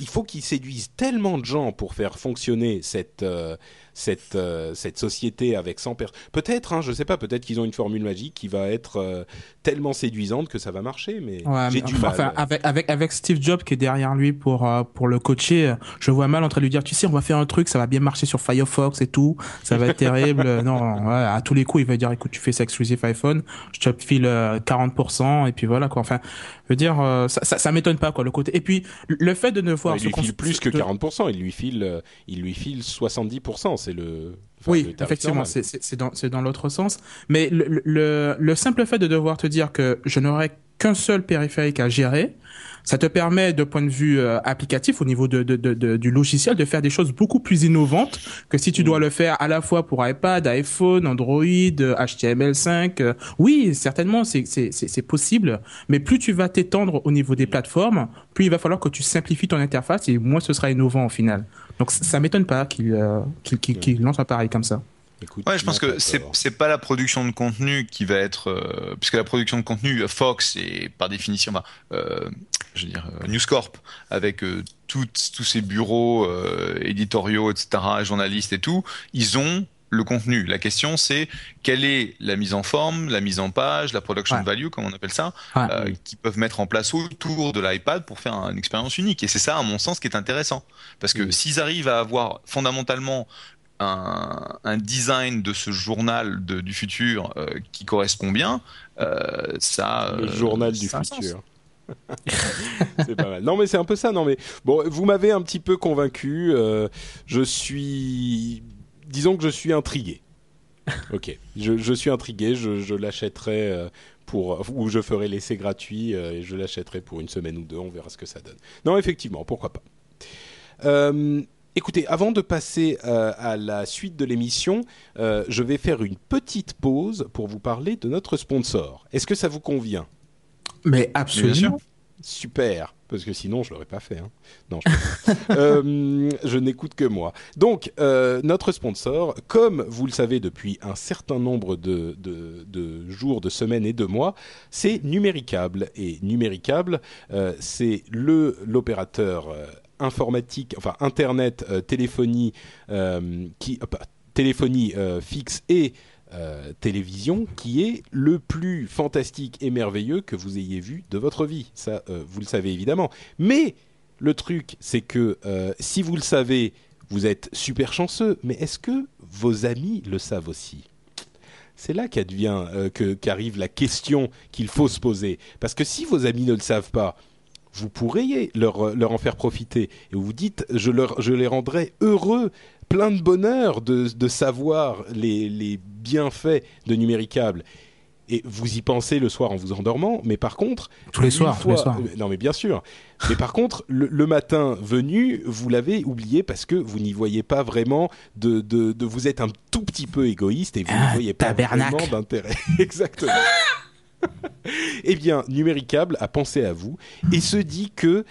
il faut qu'ils séduisent tellement de gens pour faire fonctionner cette euh, cette euh, cette société avec 100 personnes. Peut-être, hein, je sais pas, peut-être qu'ils ont une formule magique qui va être euh, tellement séduisante que ça va marcher, mais Ouais, j'ai du enfin, mal. enfin, avec, avec, avec Steve Jobs qui est derrière lui pour, pour le coacher, je vois mal en train de lui dire, tu sais, on va faire un truc, ça va bien marcher sur Firefox et tout, ça va être terrible. [LAUGHS] non, ouais, à tous les coups, il va dire, écoute, tu fais ça exclusif iPhone, je te file euh, 40%, et puis voilà, quoi. Enfin, je veux dire, ça, ça, ça m'étonne pas, quoi, le côté. Et puis, le fait de ne voir il lui file plus que de- 40%, il lui file, il lui file 70%, c'est le. enfin, Oui, le effectivement, c'est dans, c'est dans l'autre sens. Mais le, le, le simple fait de devoir te dire que je n'aurai qu'un seul périphérique à gérer, ça te permet, de point de vue euh, applicatif, au niveau de, de, de, du logiciel, de faire des choses beaucoup plus innovantes que si tu dois le faire à la fois pour iPad, iPhone, Android, euh, HTML5. euh, oui, certainement, c'est possible. Mais plus tu vas t'étendre au niveau des plateformes, plus il va falloir que tu simplifies ton interface et moins ce sera innovant au final. Donc ça, m'étonne pas qu'il euh, qu'il- qu'il lance un pareil comme ça. Écoute, Ouais, je pense que c'est c'est pas la production de contenu qui va être euh, puisque la production de contenu euh, Fox est par définition enfin, euh, je veux dire euh, News Corp avec euh, toutes- tous ces bureaux éditoriaux etc journalistes et tout ils ont le contenu. La question c'est quelle est la mise en forme, la mise en page, la production Ouais. value comme on appelle ça, Ouais. euh, qui peuvent mettre en place autour de l'iPad pour faire une expérience unique. Et c'est ça, à mon sens, qui est intéressant. Parce que Mm. s'ils arrivent à avoir fondamentalement un, un design de ce journal de- du futur euh, qui correspond bien, euh, ça. Le euh, journal du futur. [LAUGHS] c'est pas mal. Non, mais c'est un peu ça. Non, mais bon, vous m'avez un petit peu convaincu. euh, je suis, disons que je suis intrigué. Ok, je, je suis intrigué. Je, je l'achèterai pour, ou je ferai l'essai gratuit et je l'achèterai pour une semaine ou deux. On verra ce que ça donne. Non, effectivement, pourquoi pas. Euh, Écoutez, avant de passer euh, à la suite de l'émission, euh, je vais faire une petite pause pour vous parler de notre sponsor. Est-ce que ça vous convient? Mais absolument. Super, parce que sinon je l'aurais pas fait. hein. Non, je, [LAUGHS] Euh, je n'écoute que moi. Donc euh, notre sponsor, comme vous le savez depuis un certain nombre de, de- de jours, de semaines et de mois, c'est Numéricable. Et Numéricable, euh, c'est le l'opérateur informatique, enfin internet, euh, téléphonie, euh, qui, euh, téléphonie fixe et télévision qui est le plus fantastique et merveilleux que vous ayez vu de votre vie. Ça, vous le savez évidemment. Mais le truc, c'est que si vous le savez, vous êtes super chanceux. Mais est-ce que vos amis le savent aussi? C'est là qu'arrive la question qu'il faut se poser. Parce que si vos amis ne le savent pas, vous pourriez leur, leur en faire profiter. Et vous vous dites, je, leur, je les rendrai heureux, plein de bonheur de, de savoir les, les bienfaits de Numéricable. Et vous y pensez le soir en vous endormant, mais par contre... Tous les soirs, tous les soirs. euh, Non mais bien sûr. Mais par contre, le, le matin venu, vous l'avez oublié parce que vous n'y voyez pas vraiment de, de, de- Vous êtes un tout petit peu égoïste et vous Ah, n'y voyez pas tabernacle. vraiment d'intérêt. [LAUGHS] Exactement. [LAUGHS] [LAUGHS] Eh bien, Numéricable a pensé à vous et se dit que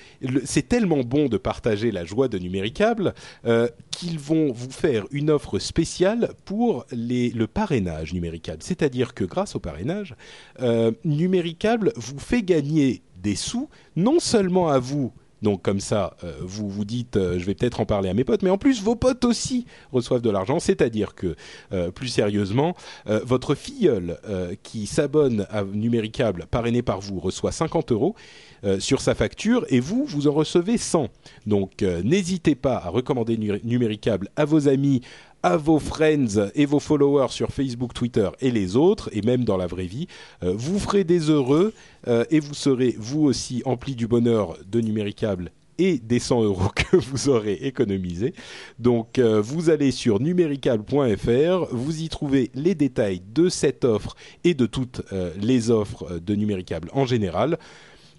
c'est tellement bon de partager la joie de Numéricable euh, qu'ils vont vous faire une offre spéciale pour le parrainage Numéricable. C'est-à-dire que grâce au parrainage, euh, Numéricable vous fait gagner des sous, non seulement à vous. Donc comme ça, euh, vous vous dites, euh, je vais peut-être en parler à mes potes, mais en plus vos potes aussi reçoivent de l'argent. C'est-à-dire que, euh, plus sérieusement, votre filleul euh, qui s'abonne à Numéricable, parrainé par vous, reçoit 50 euros sur sa facture et vous, vous en recevez 100. Donc n'hésitez pas à recommander Nu- Numéricable à vos amis, à vos friends et vos followers sur Facebook, Twitter et les autres, et même dans la vraie vie. Euh, vous ferez des heureux euh, et vous serez vous aussi empli du bonheur de numéricable et des 100 euros que [LAUGHS] vous aurez économisés. Donc euh, vous allez sur numéricable.fr, vous y trouvez les détails de cette offre et de toutes les offres de numéricable en général.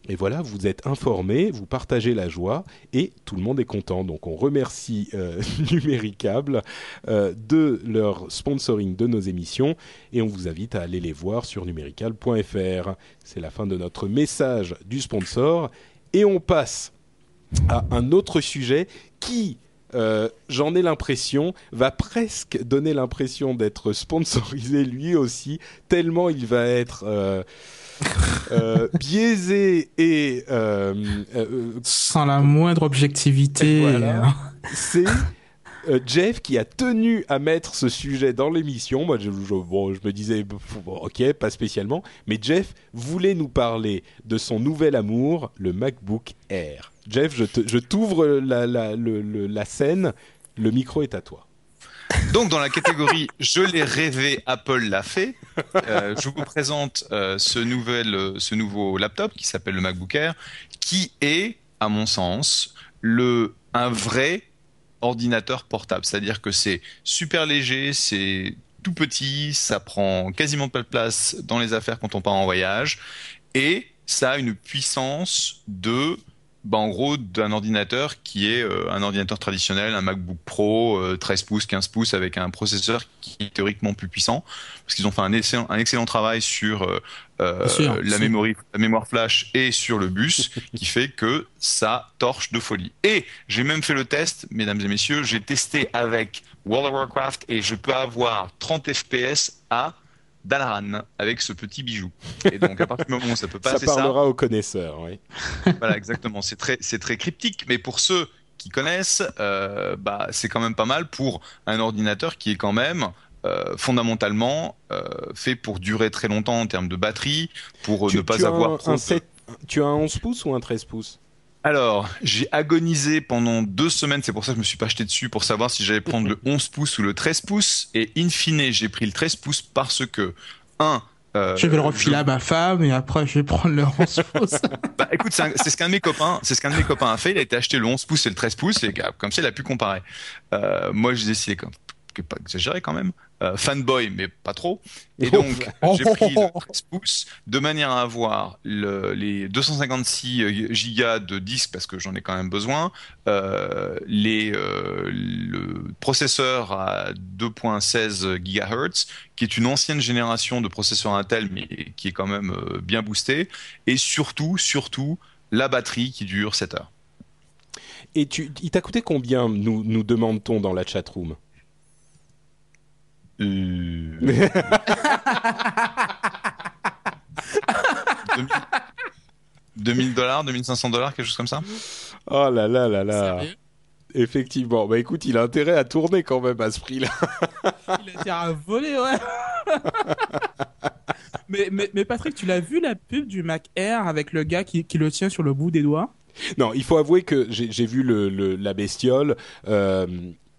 Et voilà, vous êtes informés, vous partagez la joie et tout le monde est content. Donc on remercie euh, [LAUGHS] Numéricable euh, de leur sponsoring de nos émissions et on vous invite à aller les voir sur numéricable.fr. C'est la fin de notre message du sponsor et on passe à un autre sujet qui, euh, j'en ai l'impression, va presque donner l'impression d'être sponsorisé lui aussi, tellement il va être euh, biaisé et euh, euh, Sans la moindre objectivité. Voilà. c'est Jeff qui a tenu à mettre ce sujet dans l'émission. Moi, je, je- bon, je me disais, ok, pas spécialement. Mais Jeff voulait nous parler de son nouvel amour, le MacBook Air. Jeff, je t'ouvre la scène. Le micro est à toi. Donc dans la catégorie je l'ai rêvé, Apple l'a fait. euh, je vous présente euh, euh, ce nouveau laptop qui s'appelle le MacBook Air, qui est, à mon sens, le un vrai ordinateur portable. C'est-à-dire que c'est super léger, c'est tout petit, ça prend quasiment pas de place dans les affaires quand on part en voyage, et ça a une puissance de bah, en gros d'un ordinateur qui est euh, un ordinateur traditionnel, un MacBook Pro euh, 13 pouces, 15 pouces avec un processeur qui est théoriquement plus puissant parce qu'ils ont fait un excellent, un excellent travail sur euh, euh, sûr, la, mémoire, la mémoire flash et sur le bus [LAUGHS] qui fait que ça torche de folie. Et j'ai même fait le test, mesdames et messieurs, j'ai testé avec World of Warcraft et je peux avoir 30 FPS à Dalaran avec ce petit bijou. [LAUGHS] Et donc à partir du moment où ça peut passer ça, parlera aux connaisseurs. Oui. [LAUGHS] voilà, exactement. C'est très, c'est très cryptique, mais pour ceux qui connaissent, euh, bah, c'est quand même pas mal pour un ordinateur qui est quand même euh, fondamentalement euh, fait pour durer très longtemps en termes de batterie, pour ne pas tu avoir un, un tu as un 11 pouces ou un 13 pouces? Alors, j'ai agonisé pendant deux semaines, c'est pour ça que je me suis pas acheté dessus, pour savoir si j'allais prendre le [LAUGHS] 11 pouces ou le 13 pouces, et in fine, j'ai pris le 13 pouces parce que, un, euh, Je vais le refiler à ma femme et après je vais prendre le 11 [LAUGHS] pouces. Bah écoute, c'est ce qu'un de mes copains, c'est ce qu'un de mes copains a fait. Il a été acheté le 11 pouces et le 13 pouces et comme ça il a pu comparer. Euh, moi j'ai décidé que pas exagéré quand même, euh, fanboy mais pas trop. Et donc j'ai pris le 13 pouces de manière à avoir le, les 256 gigas de disque parce que j'en ai quand même besoin, euh, les euh, le processeur à 2.16 GHz qui est une ancienne génération de processeurs Intel mais qui est quand même euh, bien boosté et surtout surtout la batterie qui dure 7 heures. Et tu, il t'a coûté combien, nous, nous demande-t-on dans la chatroom? Euh... 2000 dollars, 2500 dollars, quelque chose comme ça? Oh là là là là. Sérieux? Effectivement. Bah écoute, il a intérêt à tourner quand même à ce prix-là. [LAUGHS] Il a tiré à voler, ouais. [LAUGHS] mais, mais, mais Patrick, tu l'as vu la pub du Mac Air avec le gars qui, qui le tient sur le bout des doigts? Non, il faut avouer que j'ai vu le, le- la bestiole. Euh,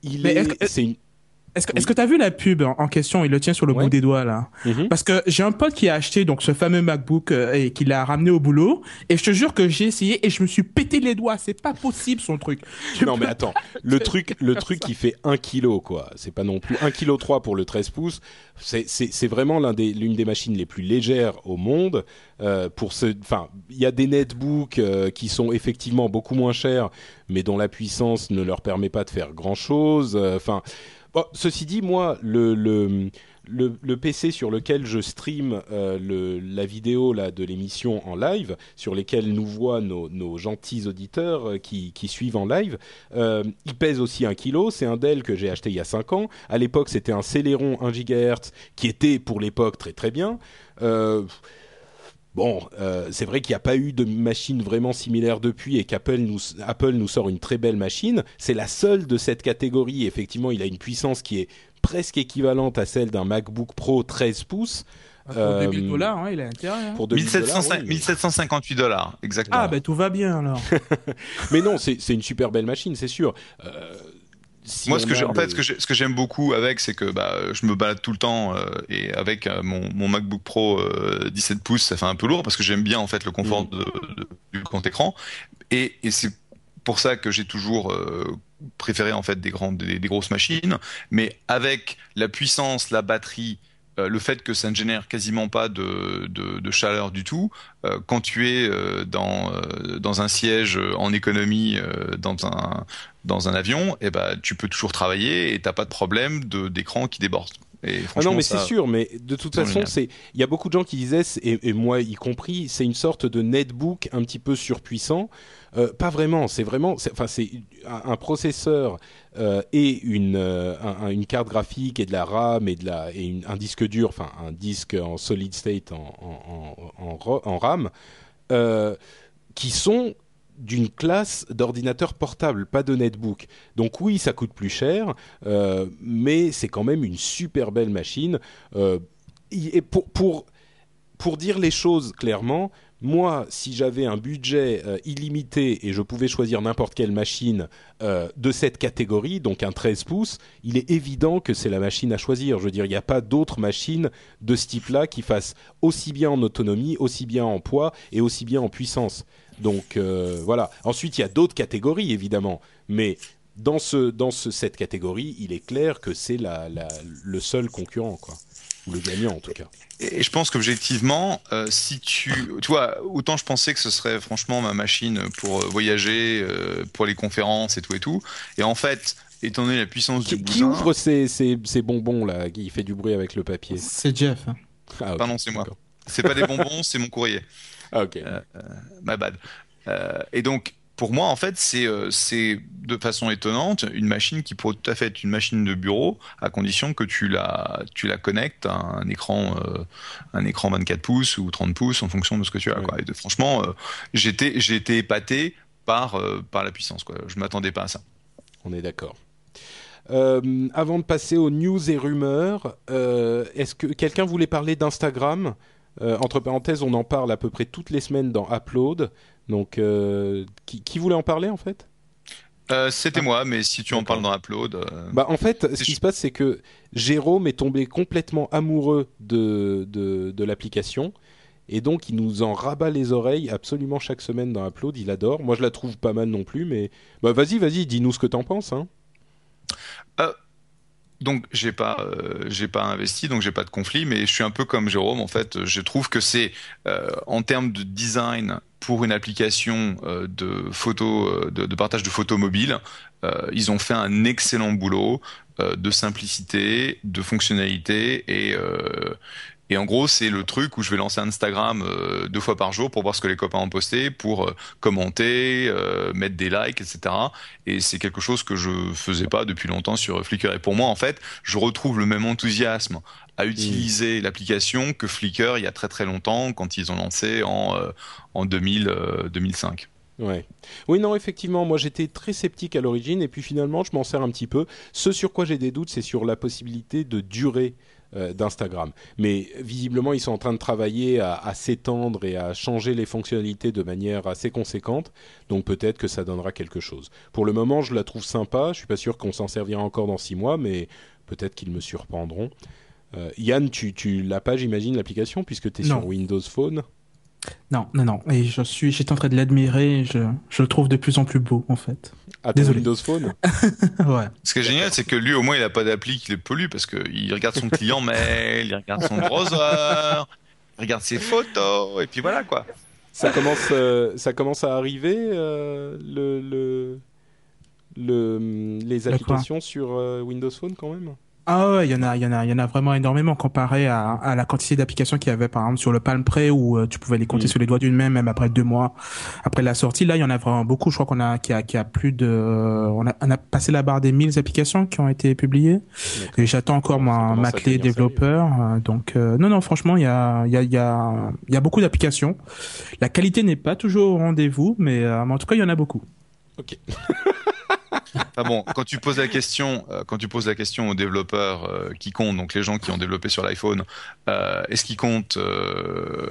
il Mais est, que- c'est une. Est-ce que est-ce que t'as vu la pub en en question? Il le tient sur le Ouais. bout des doigts là. Mhm. Parce que j'ai un pote qui a acheté donc ce fameux MacBook euh, et qui l'a ramené au boulot et je te jure que j'ai essayé et je me suis pété les doigts. C'est pas possible son truc. Tu Non mais attends, [LAUGHS] le truc, le truc qui fait 1 kg quoi. C'est pas non plus 1 kg 3 pour le 13 pouces. C'est vraiment des l'une des machines les plus légères au monde. Euh, pour ce, enfin, il y a des netbooks euh, qui sont effectivement beaucoup moins chers, mais dont la puissance ne leur permet pas de faire grand chose. Enfin, ceci dit, moi, le PC sur lequel je stream euh, la vidéo de l'émission en live, sur lesquels nous voient nos, gentils auditeurs euh, qui, qui suivent en live, euh, il pèse aussi un kilo. C'est un Dell que j'ai acheté il y a 5 ans. À l'époque, c'était un Celeron 1 GHz qui était pour l'époque très très bien. Euh, Bon, euh, c'est vrai qu'il n'y a pas eu de machine vraiment similaire depuis et qu'Apple nous, Apple nous sort une très belle machine. C'est la seule de cette catégorie. Effectivement, il a une puissance qui est presque équivalente à celle d'un MacBook Pro 13 pouces. Pour Euh, 2000 dollars, hein, il a intérêt. hein. Pour 2000 1705 dollars, oui, mais- 1758 dollars, exactement. Ah ben tout va bien alors. [LAUGHS] Mais non, c'est c'est une super belle machine, c'est sûr. Euh, si Moi, ce que en fait, ce j'aime beaucoup avec, c'est que bah, je me balade tout le temps euh, et avec euh, mon, mon MacBook Pro euh, 17 pouces, ça fait un peu lourd parce que j'aime bien en fait le confort Mm. de, de- du grand écran. Et, et c'est pour ça que j'ai toujours euh, préféré en fait des grandes, des, des grosses machines. Mais avec la puissance, la batterie, euh, le fait que ça ne génère quasiment pas de, chaleur du tout, euh, quand tu es euh, dans, euh, un siège euh, en économie, euh, dans un avion, eh ben, tu peux toujours travailler et t'as pas de problème d'écran qui déborde. Et Ah non, mais ça- c'est sûr, mais de toute façon, c'est il y a beaucoup de gens qui disaient, et, et moi y compris, c'est une sorte de netbook un petit peu surpuissant. Euh, pas vraiment, c'est vraiment, c'est- enfin c'est un, un processeur euh, et une euh, un- un- une carte graphique et de la RAM et de la et une- un disque dur, enfin un disque en solid state en en, RAM, qui sont d'une classe d'ordinateur portable, pas de netbook. Donc oui, ça coûte plus cher, euh, mais c'est quand même une super belle machine. Euh, et pour, pour, pour dire les choses clairement, moi, si j'avais un budget euh, illimité et je pouvais choisir n'importe quelle machine de cette catégorie, donc un 13 pouces, il est évident que c'est la machine à choisir. Je veux dire, il n'y a pas d'autres machines de ce type-là qui fassent aussi bien en autonomie, aussi bien en poids et aussi bien en puissance. Donc euh, voilà. Ensuite, il y a d'autres catégories, évidemment, mais dans, ce, dans ce, cette catégorie, il est clair que c'est la, la, le seul concurrent, quoi. Ou le gagnant, en tout cas. Et je pense qu'objectivement, euh, si tu, tu vois, autant je pensais que ce serait franchement ma machine pour euh, voyager, euh, pour les conférences et tout et tout. Et en fait, étant donné la puissance Qui, du qui ouvre ces, ces, ces bonbons, là, qui fait du bruit avec le papier? C'est Jeff. hein. ah, ok, pardon, c'est moi. C'est pas des [LAUGHS] bonbons, c'est mon courrier. Ah, ok. My bad. Euh, et donc, pour moi, en fait, c'est euh, de façon étonnante une machine qui pourrait tout à fait être une machine de bureau, à condition que tu la, tu la connectes à un écran, euh, un écran 24 pouces ou 30 pouces en fonction de ce que tu as. Ouais. Quoi. Et de- franchement, euh, j'étais j'ai été épaté par, euh, par la puissance. Quoi. Je m'attendais pas à ça. On est d'accord. Euh, avant de passer aux news et rumeurs, euh, est-ce que quelqu'un voulait parler d'Instagram? Euh, Entre parenthèses, on en parle à peu près toutes les semaines dans Upload. Donc, euh, qui, qui voulait en parler en fait? Euh, C'était moi, mais si tu en parles dans Upload, euh, Bah, en fait, ce qui se passe, c'est que Jérôme est tombé complètement amoureux de, de, de l'application. Et donc, il nous en rabat les oreilles absolument chaque semaine dans Upload. Il adore. Moi, je la trouve pas mal non plus. Mais bah, vas-y, vas-y, dis-nous ce que t'en penses. Hein. Donc j'ai pas euh, j'ai pas investi donc j'ai pas de conflit mais je suis un peu comme Jérôme en fait je trouve que c'est euh, en termes de design pour une application euh, de photo euh, de, de partage de photos mobiles euh, ils ont fait un excellent boulot euh, de simplicité de fonctionnalité et et en gros, c'est le truc où je vais lancer Instagram euh, deux fois par jour pour voir ce que les copains ont posté, pour euh, commenter, euh, mettre des likes, etc. Et c'est quelque chose que je faisais pas depuis longtemps sur Flickr. Et pour moi, en fait, je retrouve le même enthousiasme à utiliser l'application que Flickr il y a très très longtemps quand ils ont lancé en en 2000 euh, 2005. Ouais. Oui, non, effectivement, moi j'étais très sceptique à l'origine et puis finalement je m'en sers un petit peu. Ce sur quoi j'ai des doutes, c'est sur la possibilité de durée euh, d'Instagram. Mais visiblement, ils sont en train de travailler à, à s'étendre et à changer les fonctionnalités de manière assez conséquente. Donc peut-être que ça donnera quelque chose. Pour le moment, je la trouve sympa. Je suis pas sûr qu'on s'en servira encore dans six mois, mais peut-être qu'ils me surprendront. Euh, Yann, tu, tu l'as pas, j'imagine, l'application, puisque tu es Non. sur Windows Phone? Non, non, non. Et je suis, j'étais en train de l'admirer. et Je, je le trouve de plus en plus beau, en fait. Ah, ton Désolé. Windows Phone [LAUGHS] ouais. Ce qui est génial, c'est que lui, au moins, il a pas d'appli qui les pollue parce que il regarde son client mail, il regarde son browser, il regarde ses photos, et puis voilà quoi. ça commence, euh, ça commence à arriver euh, le, le, le, les applications sur euh, Windows Phone quand même? Ah ouais, il y en a, il y en a, il y en a vraiment énormément comparé à, à la quantité d'applications qu'il y avait par exemple sur le Palm Pre où euh, tu pouvais les compter Mm. sur les doigts d'une main même après deux mois après la sortie. Là, il y en a vraiment beaucoup. Je crois qu'on a, qu'il y a, qu'il y a plus de, on a, on a passé la barre des 1000 applications qui ont été publiées. Et j'attends encore Ça ma, clé développeur. euh, Donc euh, non, non, franchement, il y a, il y a, il y a, il y a beaucoup d'applications. La qualité n'est pas toujours au rendez-vous, mais, euh, mais en tout cas, il y en a beaucoup. De [LAUGHS] Ah bon, quand tu poses la question, euh, quand tu poses la question aux développeurs euh, qui comptent, donc les gens qui ont développé sur l'iPhone, euh, est-ce qu'ils comptent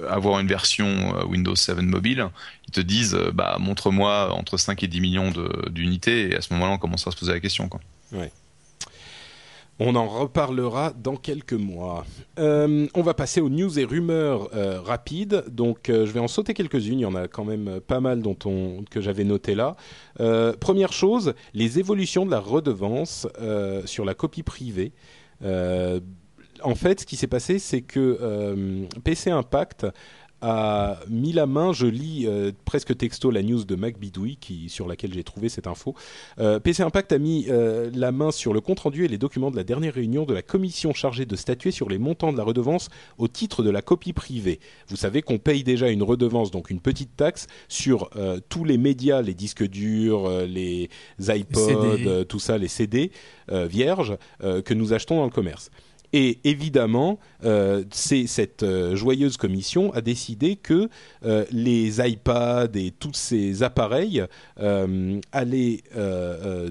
avoir une version Windows 7 mobile? Ils te disent, bah montre-moi entre 5 et 10 millions d'unités, et à ce moment-là, on commencera à se poser la question. Quoi. On en reparlera dans quelques mois. Euh, on va passer aux news et rumeurs euh, rapides. Donc, euh, je vais en sauter quelques-unes. Il y en a quand même pas mal dont on, que j'avais noté là. Première chose, les évolutions de la redevance sur la copie privée. En fait, ce qui s'est passé, c'est que PC Impact a mis la main, je lis euh, presque texto la news de Mac Bidouille qui, sur laquelle j'ai trouvé cette info. Euh, PC Impact a mis euh, la main sur le compte-rendu et les documents de la dernière réunion de la commission chargée de statuer sur les montants de la redevance au titre de la copie privée. Vous savez qu'on paye déjà une redevance, donc une petite taxe, sur tous les médias, les disques durs, les iPods, tout ça, les CD vierges que nous achetons dans le commerce. Et évidemment, euh, cette euh, joyeuse commission a décidé que euh, les iPads et tous ces appareils euh, allaient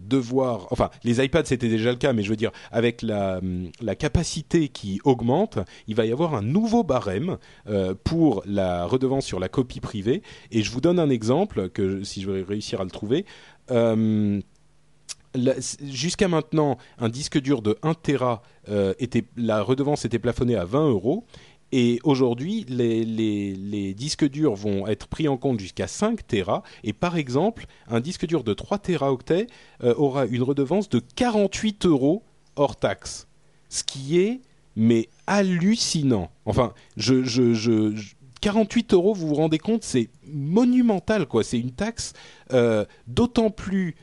devoir, enfin, les iPads c'était déjà le cas, mais je veux dire avec la, hum, capacité qui augmente, il va y avoir un nouveau barème pour la redevance sur la copie privée. Et je vous donne un exemple que si je vais réussir à le trouver. Jusqu'à maintenant, un disque dur de 1 Tera, euh, était, la redevance était plafonnée à 20 euros. Et aujourd'hui, les, les, les disques durs vont être pris en compte jusqu'à 5 Tera. Et par exemple, un disque dur de 3 Teraoctets euh, aura une redevance de 48 euros hors taxe. Ce qui est, mais hallucinant. Enfin, je, je, je, je- 48 euros, vous vous rendez compte, c'est monumental, quoi. C'est une taxe euh, d'autant plus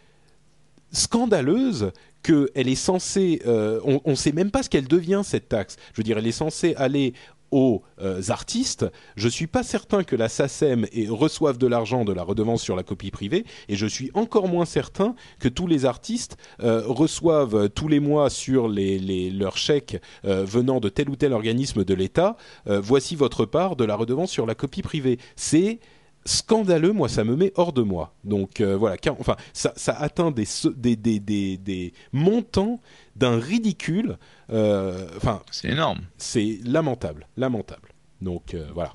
scandaleuse qu'elle est censée, euh, on ne sait même pas ce qu'elle devient cette taxe. Je veux dire, elle est censée aller aux euh, artistes. Je suis pas certain que la SACEM et reçoive de l'argent de la redevance sur la copie privée, et je suis encore moins certain que tous les artistes euh, reçoivent tous les mois sur leurs chèques venant de tel ou tel organisme de l'État. voici votre part de la redevance sur la copie privée. C'est scandaleux, moi ça me met hors de moi. Donc euh, voilà, car- enfin ça, ça atteint des, se- des, des, des, des montants d'un ridicule. euh, Enfin, C'est énorme. c'est lamentable, lamentable. Donc euh, voilà.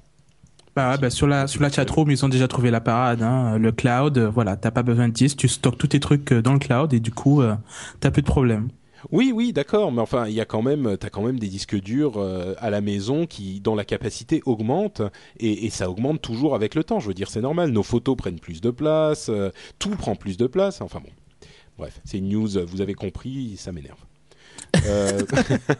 Bah, bah, sur la sur la chatroom, ils ont déjà trouvé la parade. Hein. Le cloud, voilà, t'as pas besoin de disque, tu stockes tous tes trucs dans le cloud et du coup, euh, t'as plus de problème. Oui, oui, d'accord, mais enfin, il y a quand même, t'as quand même des disques durs euh, à la maison qui, dont la capacité augmente et, ça augmente toujours avec le temps. Je veux dire, c'est normal. Nos photos prennent plus de place, euh, tout prend plus de place. Enfin bon, bref, c'est une news. Vous avez compris, ça m'énerve. Euh,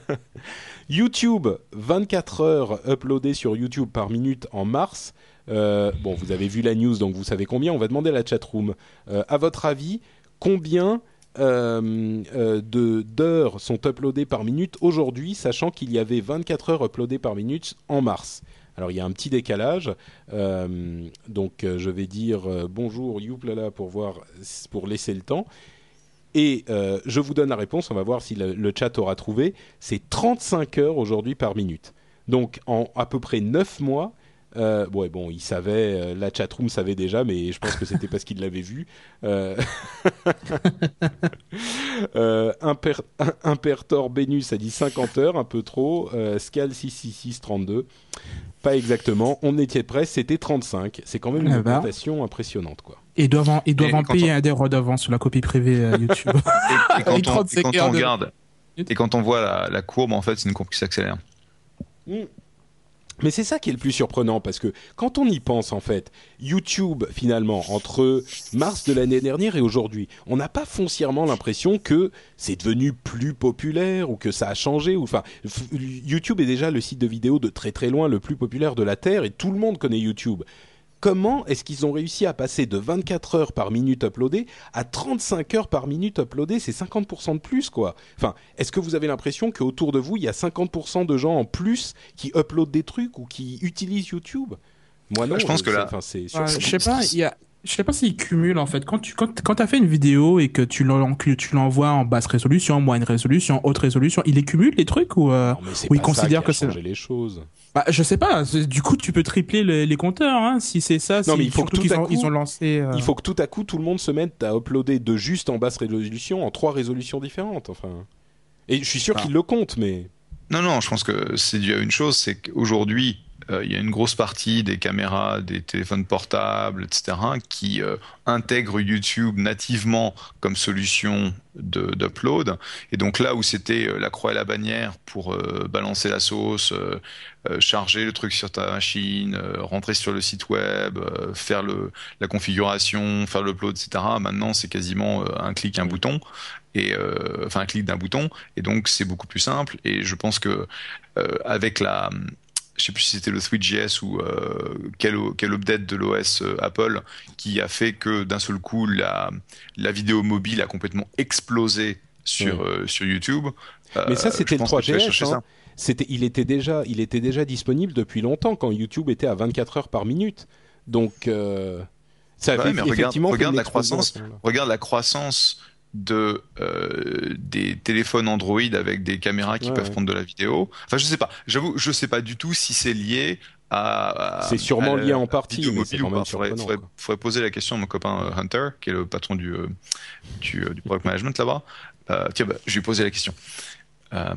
[LAUGHS] YouTube, 24 heures uploadées sur YouTube par minute en mars. Euh, bon, vous avez vu la news, donc vous savez combien. On va demander à la chatroom. Euh, à votre avis, combien euh, euh, d'heures sont uploadées par minute aujourd'hui, sachant qu'il y avait 24 heures uploadées par minute en mars. Alors il y a un petit décalage, euh, donc euh, je vais dire bonjour youplala pour voir pour laisser le temps. Et je vous donne la réponse, on va voir si le, le chat aura trouvé. C'est 35 heures aujourd'hui par minute. Donc en à peu près 9 mois, euh, ouais, bon, il savait, euh, la chatroom savait déjà, mais je pense que c'était parce qu'il l'avait vu. Euh, [LAUGHS] euh, Imper- Impertor Benus a dit 50 heures, un peu trop. Euh, Scal 666 32, pas exactement. On était près, c'était 35. C'est quand même une Eh ben. augmentation impressionnante, quoi. Et ils doivent en, ils doivent Et en payer un des redevances sur la copie privée YouTube. Et, et [LAUGHS] quand, on, 35 et quand heures on de- regarde, et quand on voit la, la courbe, en fait, c'est une courbe qui s'accélère. Mais c'est ça qui est le plus surprenant parce que quand on y pense en fait, YouTube finalement entre mars de l'année dernière et aujourd'hui, on n'a pas foncièrement l'impression que c'est devenu plus populaire ou que ça a changé. Ou enfin, YouTube est déjà le site de vidéo de très très loin le plus populaire de la terre et tout le monde connaît YouTube. Comment est-ce qu'ils ont réussi à passer de 24 heures par minute uploadée à 35 heures par minute uploadée C'est 50% de plus, quoi. Enfin, est-ce que vous avez l'impression qu'autour de vous, il y a 50% de gens en plus qui uploadent des trucs ou qui utilisent YouTube? Moi, non. je pense que c'est- là- enfin, c'est Ouais, je sais pas, il y a, Je sais pas s'il cumule en fait. Quand tu quand, quand as fait une vidéo et que tu l'en- que tu l'envoies en basse résolution, moyenne résolution, haute résolution, il les cumule les trucs ou, euh, Non, mais c'est ou il ça considère qui a que c'est. les choses. Bah, je sais pas. Du coup, tu peux tripler les, les compteurs hein, si c'est ça. Non, mais il faut que tout qu'ils à ont, coup- ils ont lancé. euh, Il faut que tout à coup tout le monde se mette à uploader de juste en basse résolution en trois résolutions différentes. Enfin, et je suis sûr Ah. qu'ils le comptent, mais Non, non, je pense que c'est dû à une chose, c'est qu'aujourd'hui, euh, il y a une grosse partie des caméras, des téléphones portables, etc., qui euh, intègrent YouTube nativement comme solution d'upload. Et donc là où c'était euh, la croix et la bannière pour euh, balancer la sauce, euh, euh, charger le truc sur ta machine, euh, rentrer sur le site web, euh, faire le, la configuration, faire l'upload, etc., maintenant c'est quasiment euh, un clic, un bouton. Et euh, enfin un clic d'un bouton et donc c'est beaucoup plus simple et je pense que euh, avec la je sais plus si c'était le 3GS ou euh, quel, quel update de l'OS euh, Apple qui a fait que d'un seul coup la, la vidéo mobile a complètement explosé sur, euh, sur YouTube. mais ça Euh, c'était le pense que tu vas 3GS. chercher hein. C'était, il était déjà, il était déjà disponible depuis longtemps quand YouTube était à 24 heures par minute. Donc euh, ça a Ouais, fait mais regarde, effectivement regarde la croissance. Regarde la croissance de euh, des téléphones Android avec des caméras qui Ouais, peuvent ouais. prendre de la vidéo. Enfin, je sais pas. J'avoue, je sais pas du tout si c'est lié à. à- C'est sûrement à lié en partie, mais mobile quand même. Faudrait, poser la question à mon copain euh, Hunter, qui est le patron du euh, du, du product management là-bas. Euh, tiens, bah, je lui ai posé la question. Euh,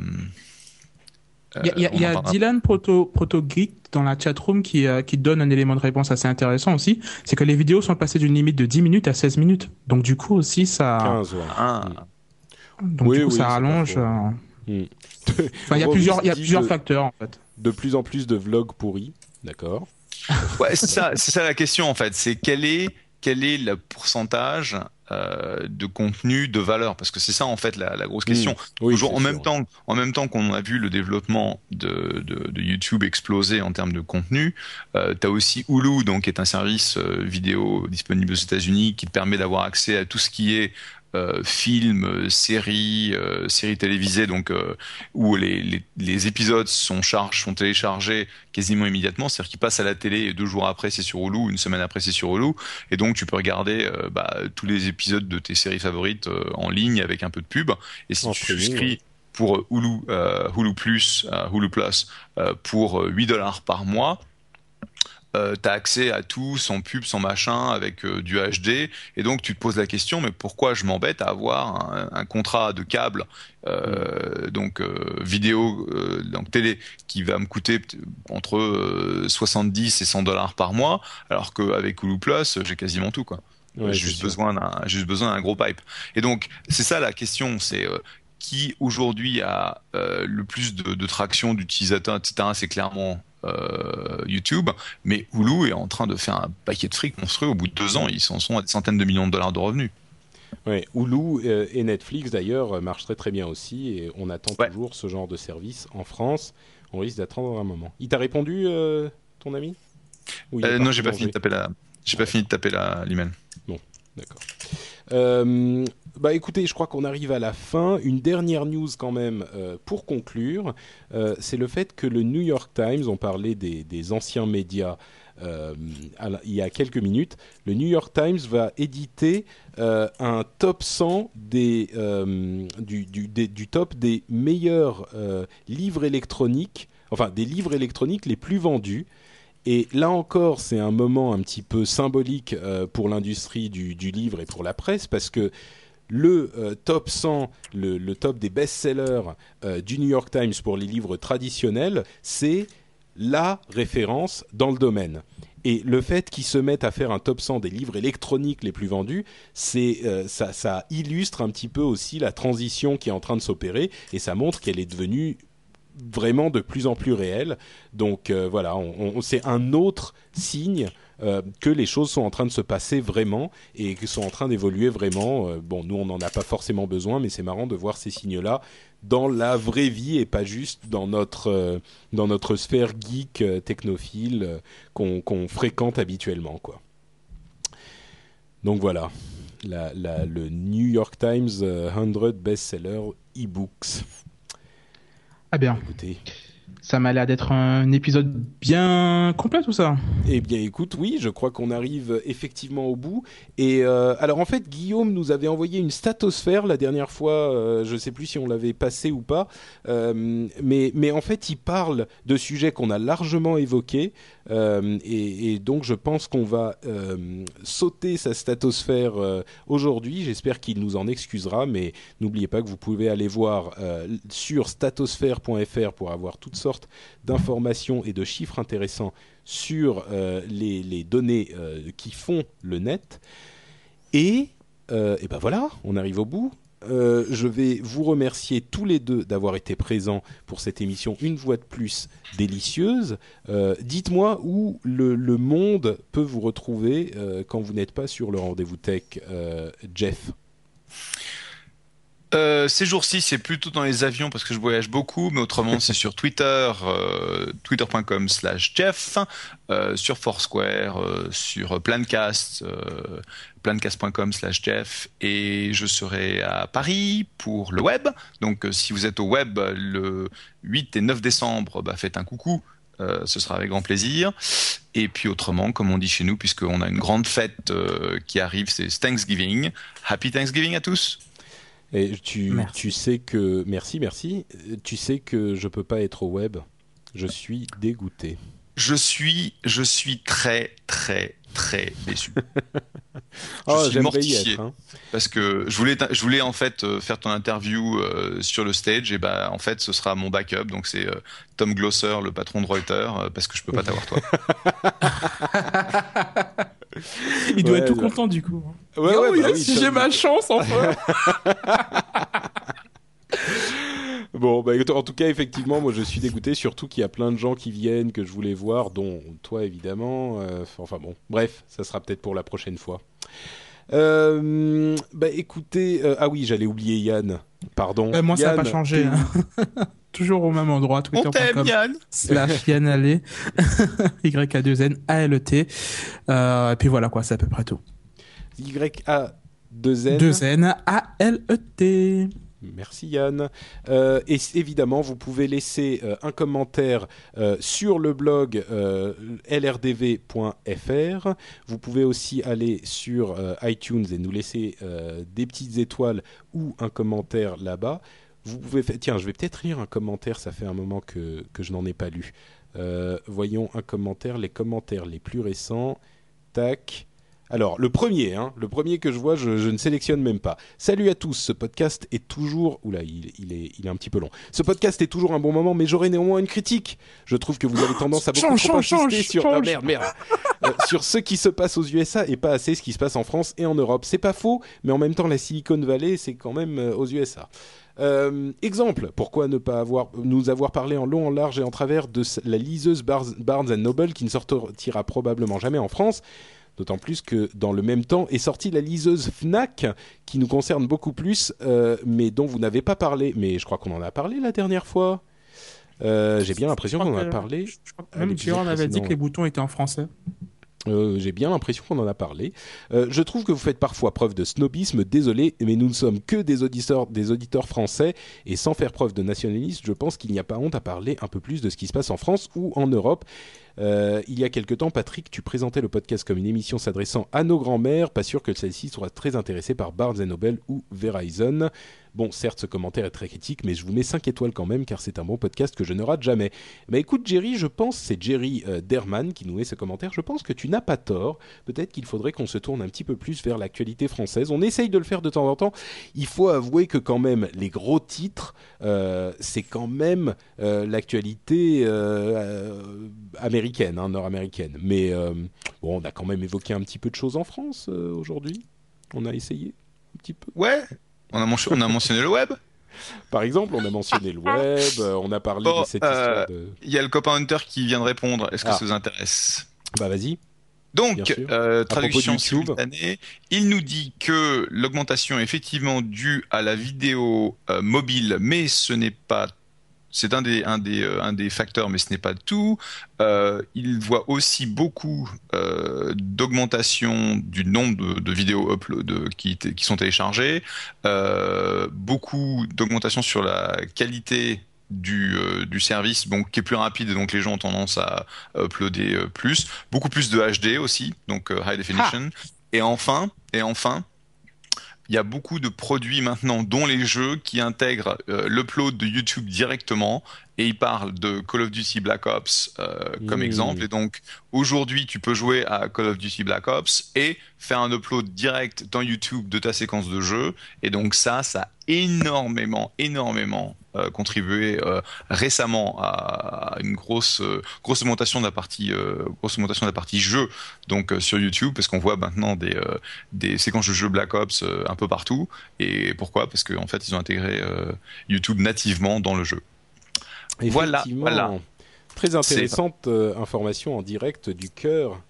Il y a, y y parlera. Dylan Proto, Proto Geek dans la chatroom qui, euh, qui donne un élément de réponse assez intéressant aussi. C'est que les vidéos sont passées d'une limite de 10 minutes à 16 minutes. Donc du coup aussi ça, 15, ouais. Ah, donc Oui, du coup oui, ça rallonge. euh, Hmm. Enfin, il y a plusieurs, il y a plusieurs de- facteurs en fait. De plus en plus de vlogs pourris, d'accord. Ouais, c'est ça, c'est ça la question en fait. C'est quel est quel est le pourcentage euh, de contenu de valeur? Parce que c'est ça en fait la, la grosse question. Oui, Toujours en sûr. même temps, en même temps qu'on a vu le développement de, de, de YouTube exploser en termes de contenu, euh, tu as aussi Hulu, donc qui est un service euh, vidéo disponible aux États-Unis qui te permet d'avoir accès à tout ce qui est euh, films, euh, séries, euh, séries télévisées, donc euh, où les, les, les épisodes sont téléchargés quasiment immédiatement, c'est-à-dire qu'ils passent à la télé et deux jours après c'est sur Hulu, une semaine après c'est sur Hulu, et donc tu peux regarder bah, tous les épisodes de tes séries favorites en ligne avec un peu de pub. Et si En tu souscris pour Hulu, Hulu Plus, Hulu Plus pour euh, 8 dollars par mois, euh, t'as accès à tout sans pub, sans machin, avec euh, du HD, et donc tu te poses la question, mais pourquoi je m'embête à avoir un, un contrat de câble, euh, donc euh, vidéo, donc télé, qui va me coûter entre euh, 70 et 100 dollars par mois, alors qu'avec Hulu Plus, j'ai quasiment tout, quoi. Ouais, j'ai juste besoin d'un, juste besoin d'un gros pipe. Et donc c'est ça la question, c'est qui aujourd'hui a le plus de, de traction d'utilisateurs, etc. C'est clairement YouTube, mais Hulu est en train de faire un paquet de fric monstrueux. Au bout de deux ans, ils s'en sont à des centaines de millions de dollars de revenus. Ouais, Hulu euh, et Netflix d'ailleurs euh, marchent très très bien aussi et on attend Ouais. toujours ce genre de service en France. On risque d'attendre un moment. Il t'a répondu, euh, ton ami? Euh, non, j'ai pas fini de taper la, j'ai pas fini de taper la l'email. D'accord. Euh, bah écoutez, je crois qu'on arrive à la fin. Une dernière news quand même euh, pour conclure, euh, c'est le fait que le New York Times, on parlait des, anciens médias euh, il y a quelques minutes, le New York Times va éditer un top 100 des, du, du- du top des meilleurs livres électroniques, enfin des livres électroniques les plus vendus. Et là encore, c'est un moment un petit peu symbolique pour l'industrie du, du livre et pour la presse, parce que le euh, top 100, le, top des best-sellers euh, du New York Times pour les livres traditionnels, c'est la référence dans le domaine. Et le fait qu'ils se mettent à faire un top 100 des livres électroniques les plus vendus, c'est euh, ça, illustre un petit peu aussi la transition qui est en train de s'opérer et ça montre qu'elle est devenue vraiment de plus en plus réelle. Donc voilà, c'est un autre signe euh, que les choses sont en train de se passer vraiment et que sont en train d'évoluer vraiment. Euh, bon, nous on n'en a pas forcément besoin, mais c'est marrant de voir ces signes-là dans la vraie vie et pas juste dans notre euh, dans notre sphère geek technophile qu'on fréquente habituellement, quoi. Donc voilà, la, la- le New York Times euh, 100 best-seller e-books. Ah bien. Écoutez, Ça m'a l'air d'être un épisode bien complet tout ça. Eh bien, écoute, oui, je crois qu'on arrive effectivement au bout. Et euh, alors, en fait, Guillaume nous avait envoyé une statosphère la dernière fois. euh, je ne sais plus si on l'avait passé ou pas, Euh, mais mais en fait, il parle de sujets qu'on a largement évoqués. Et, donc, je pense qu'on va sauter sa statosphère aujourd'hui. J'espère qu'il nous en excusera, mais n'oubliez pas que vous pouvez aller voir sur statosphère.fr pour avoir toutes sortes d'informations et de chiffres intéressants sur euh, les, données euh, qui font le net. Et, euh, et ben voilà, on arrive au bout. Je vais vous remercier tous les deux d'avoir été présents pour cette émission une fois de plus délicieuse. Dites-moi où le, le monde peut vous retrouver quand vous n'êtes pas sur le rendez-vous tech, Jeff. Euh, ces jours-ci, c'est plutôt dans les avions parce que je voyage beaucoup, mais autrement, c'est sur Twitter, euh, twitter.com slash Jeff, euh, sur Foursquare, sur Plancast, plancast.com slash Jeff, et je serai à Paris pour le web. Donc, si vous êtes au web le 8 et 9 décembre, bah, faites un coucou. Ce sera avec grand plaisir. Et puis autrement, comme on dit chez nous, puisqu'on a une grande fête qui arrive, c'est Thanksgiving. Happy Thanksgiving à tous. Et tu, Merci. tu sais que merci, merci. Tu sais que je peux pas être au web. Je suis dégoûté. Je suis, je suis très, très, très déçu. [LAUGHS] Oh, suis mortifié. être. hein. Parce que je voulais, je voulais en fait euh, faire ton interview euh, sur le stage, et bah en fait ce sera mon backup, donc c'est euh, Tom Glosser, le patron de Reuters, euh, parce que je peux pas t'avoir toi. [LAUGHS] Il doit Ouais, être tout content du coup. Ouais, Oh, bah oui, si j'ai ma chance enfin. [LAUGHS] Bon, bah, en tout cas, effectivement, moi, je suis dégoûté, surtout qu'il y a plein de gens qui viennent que je voulais voir, dont toi, évidemment. Euh, enfin bon, bref, ça sera peut-être pour la prochaine fois. Euh, bah, écoutez, euh, ah oui, j'allais oublier Yann. Pardon. Euh, moi ça n'a pas changé. hein. [LAUGHS] Toujours au même endroit, On t'aime twitter.com Yann slash Yann Allé, [LAUGHS] Y-A-2-N A-L-E-T. Euh, et puis voilà quoi, c'est à peu près tout. Y-A-2-N. 2-N A-L-E-T. Merci Yann. Euh, et évidemment, vous pouvez laisser euh, un commentaire euh, sur le blog lrdv.fr. Vous pouvez aussi aller sur iTunes et nous laisser des petites étoiles ou un commentaire là-bas. Vous pouvez faire... Tiens, je vais peut-être lire un commentaire, ça fait un moment que, que je n'en ai pas lu. Voyons un commentaire, les commentaires les plus récents. Tac. Alors, le premier, hein, le premier que je vois, je, je ne sélectionne même pas. Salut à tous, ce podcast est toujours... Oula, il, il, est, il est un petit peu long. Ce podcast est toujours un bon moment, mais j'aurai néanmoins une critique. Je trouve que vous avez tendance à beaucoup Change, trop change, insister change, sur... Ah, merde, merde. Euh, sur ce qui se passe aux USA et pas assez ce qui se passe en France et en Europe. C'est pas faux, mais en même temps, la Silicon Valley, c'est quand même euh, aux USA. Euh, exemple, pourquoi ne pas avoir, nous avoir parlé en long, en large et en travers de la liseuse Barnes, Barnes Noble qui ne sortira probablement jamais en France D'autant plus que dans le même temps est sortie la liseuse Fnac qui nous concerne beaucoup plus, euh, mais dont vous n'avez pas parlé. Mais je crois qu'on en a parlé la dernière fois. Euh, J'ai bien l'impression qu'on en a parlé. Je crois que Même avait dit que les boutons étaient en français. Euh, J'ai bien l'impression qu'on en a parlé. Euh, je trouve que vous faites parfois preuve de snobisme, désolé, mais nous ne sommes que des auditeurs, des auditeurs français, et sans faire preuve de nationalisme, je pense qu'il n'y a pas honte à parler un peu plus de ce qui se passe en France ou en Europe. Euh, il y a quelque temps, Patrick, tu présentais le podcast comme une émission s'adressant à nos grands-mères. Pas sûr que celle-ci soit très intéressée par Barnes Noble ou Verizon. Bon, certes, ce commentaire est très critique, mais je vous mets 5 étoiles quand même, car c'est un bon podcast que je ne rate jamais. Mais écoute, Jerry, je pense, c'est Jerry euh, Derman qui nous met ce commentaire, je pense que tu n'as pas tort. Peut-être qu'il faudrait qu'on se tourne un petit peu plus vers l'actualité française. On essaye de le faire de temps en temps. Il faut avouer que quand même, les gros titres, euh, c'est quand même euh, l'actualité américaine, hein, nord-américaine. Mais bon, on a quand même évoqué un petit peu de choses en France aujourd'hui. On a essayé un petit peu. Ouais, on a, mention- on a mentionné le web. Par exemple, on a mentionné le web, euh, on a parlé Bon, de cette euh, histoire de... Il y a le copain Hunter qui vient de répondre. Est-ce que Ah. ça vous intéresse? Bah vas-y. Donc, euh, traduction simultanée, il nous dit que l'augmentation est effectivement due à la vidéo euh, mobile, mais ce n'est pas. C'est un des, un, des, euh, un des facteurs, mais ce n'est pas tout. Euh, il voit aussi beaucoup euh, d'augmentation du nombre de, de vidéos upload qui, qui sont téléchargées, beaucoup d'augmentation sur la qualité du, euh, du service, donc qui est plus rapide et donc les gens ont tendance à uploader euh, plus, beaucoup plus de HD aussi, donc euh, high definition. Et enfin, et enfin, il y a beaucoup de produits maintenant, dont les jeux, qui intègrent euh, l'upload de YouTube directement. Et ils parlent de Call of Duty Black Ops euh, comme Mmh. exemple. Et donc, aujourd'hui, tu peux jouer à Call of Duty Black Ops et faire un upload direct dans YouTube de ta séquence de jeu. Et donc, ça, ça énormément, énormément euh, contribué euh, récemment à une grosse, euh, grosse augmentation de la partie, grosse augmentation de la partie jeu donc sur YouTube parce qu'on voit maintenant des, des séquences de jeux Black Ops un peu partout. Et pourquoi? Parce qu'en fait, ils ont intégré YouTube nativement dans le jeu. Voilà, voilà. Très intéressante information en direct du cœur.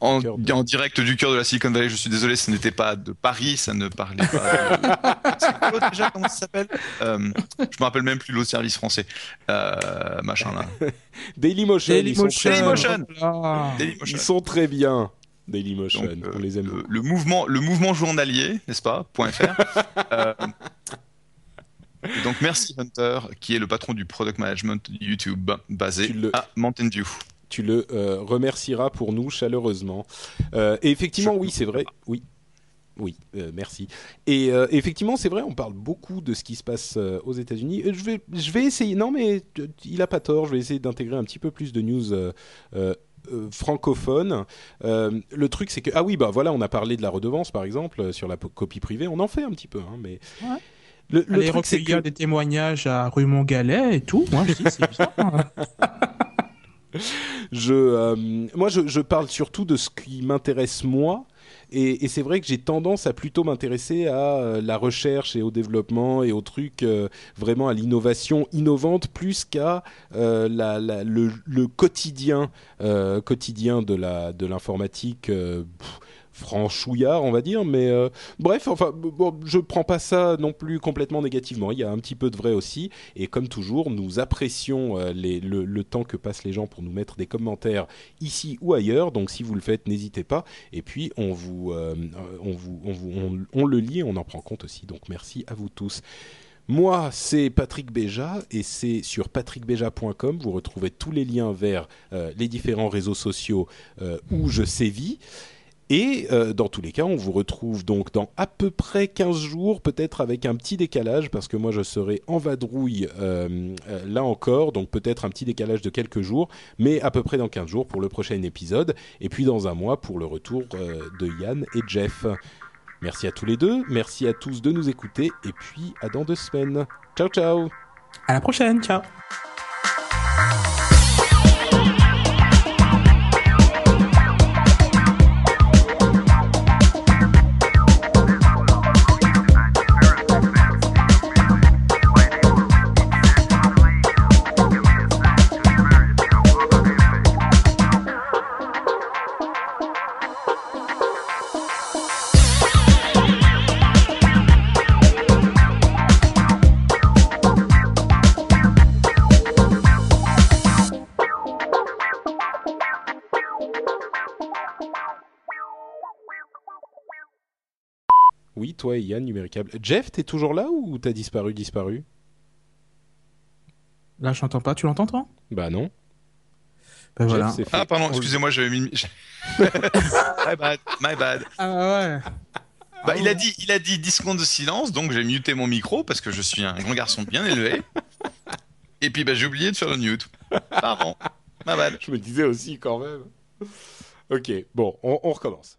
En, Cœur de- en direct du cœur de la Silicon Valley, je suis désolé, ce n'était pas de Paris, ça ne parlait pas. de- [LAUGHS] l'autre déjà Comment ça s'appelle euh, Je me rappelle même plus l'autre service français. Euh, machin là. [LAUGHS] Dailymotion, ils, sont très, Dailymotion. Voilà. Dailymotion. ils sont très bien. Dailymotion, Donc, euh, on les aime le, mouvement, le mouvement journalier, n'est-ce pas .fr. [LAUGHS] Euh, et donc merci Hunter, qui est le patron du product management YouTube, basé le- à Mountain View. Tu le euh, remercieras pour nous chaleureusement. Euh, et effectivement, Je- oui, c'est vrai. Oui. Oui, euh, merci. Et euh, effectivement, c'est vrai, on parle beaucoup de ce qui se passe euh, aux États-Unis. Je vais, je vais essayer. Non, mais il a pas tort. Je vais essayer d'intégrer un petit peu plus de news euh, euh, euh, francophones. Euh, le truc, c'est que ah oui, bah voilà, on a parlé de la redevance, par exemple, sur la copie privée. On en fait un petit peu, hein, mais Ouais. le, le Aller truc, c'est que des témoignages à rue Montgalet et tout. Moi, je dis, c'est bien. [LAUGHS] [LAUGHS] je, euh, moi, je, parle surtout de ce qui m'intéresse moi. Et, c'est vrai que j'ai tendance à plutôt m'intéresser à euh, la recherche et au développement et aux trucs euh, vraiment à l'innovation innovante plus qu'à le, quotidien quotidien de la de l'informatique franchouillard on va dire mais euh, bref enfin bon, je prends pas ça non plus complètement négativement. Il y a un petit peu de vrai aussi. Et comme toujours nous apprécions euh, le, temps que passent les gens pour nous mettre des commentaires ici ou ailleurs. Donc si vous le faites n'hésitez pas. Et puis on vous euh, on vous on vous on, le lit et on en prend compte aussi. Donc merci à vous tous. Moi, c'est Patrick Béja et c'est sur patrickbeja.com. Vous retrouvez tous les liens vers les différents réseaux sociaux euh, où je sévis. Et euh, dans tous les cas, on vous retrouve donc dans à peu près 15 jours, peut-être avec un petit décalage, parce que moi je serai en vadrouille euh, euh, là encore, donc peut-être un petit décalage de quelques jours, mais à peu près dans 15 jours pour le prochain épisode, et puis dans un mois pour le retour de Yann et Jeff. Merci à tous les deux, merci à tous de nous écouter, et puis à dans deux semaines. Ciao ciao À la prochaine. Ciao. Toi et Yann, numéricable. Jeff, t'es toujours là ou t'as disparu, disparu? Là, je n'entends pas. Tu l'entends, toi? Bah non. Ben Jeff, voilà. c'est fait. Ah pardon, excusez-moi, j'avais mis. [LAUGHS] my bad, my bad. Ah ouais. Bah, il a dit, il a dit 10 secondes de silence, donc j'ai muté mon micro parce que je suis un grand garçon bien élevé. [LAUGHS] Et puis bah, j'ai oublié de faire le mute. Pardon, my bad. Je me disais aussi quand même. Ok, bon, on, on recommence.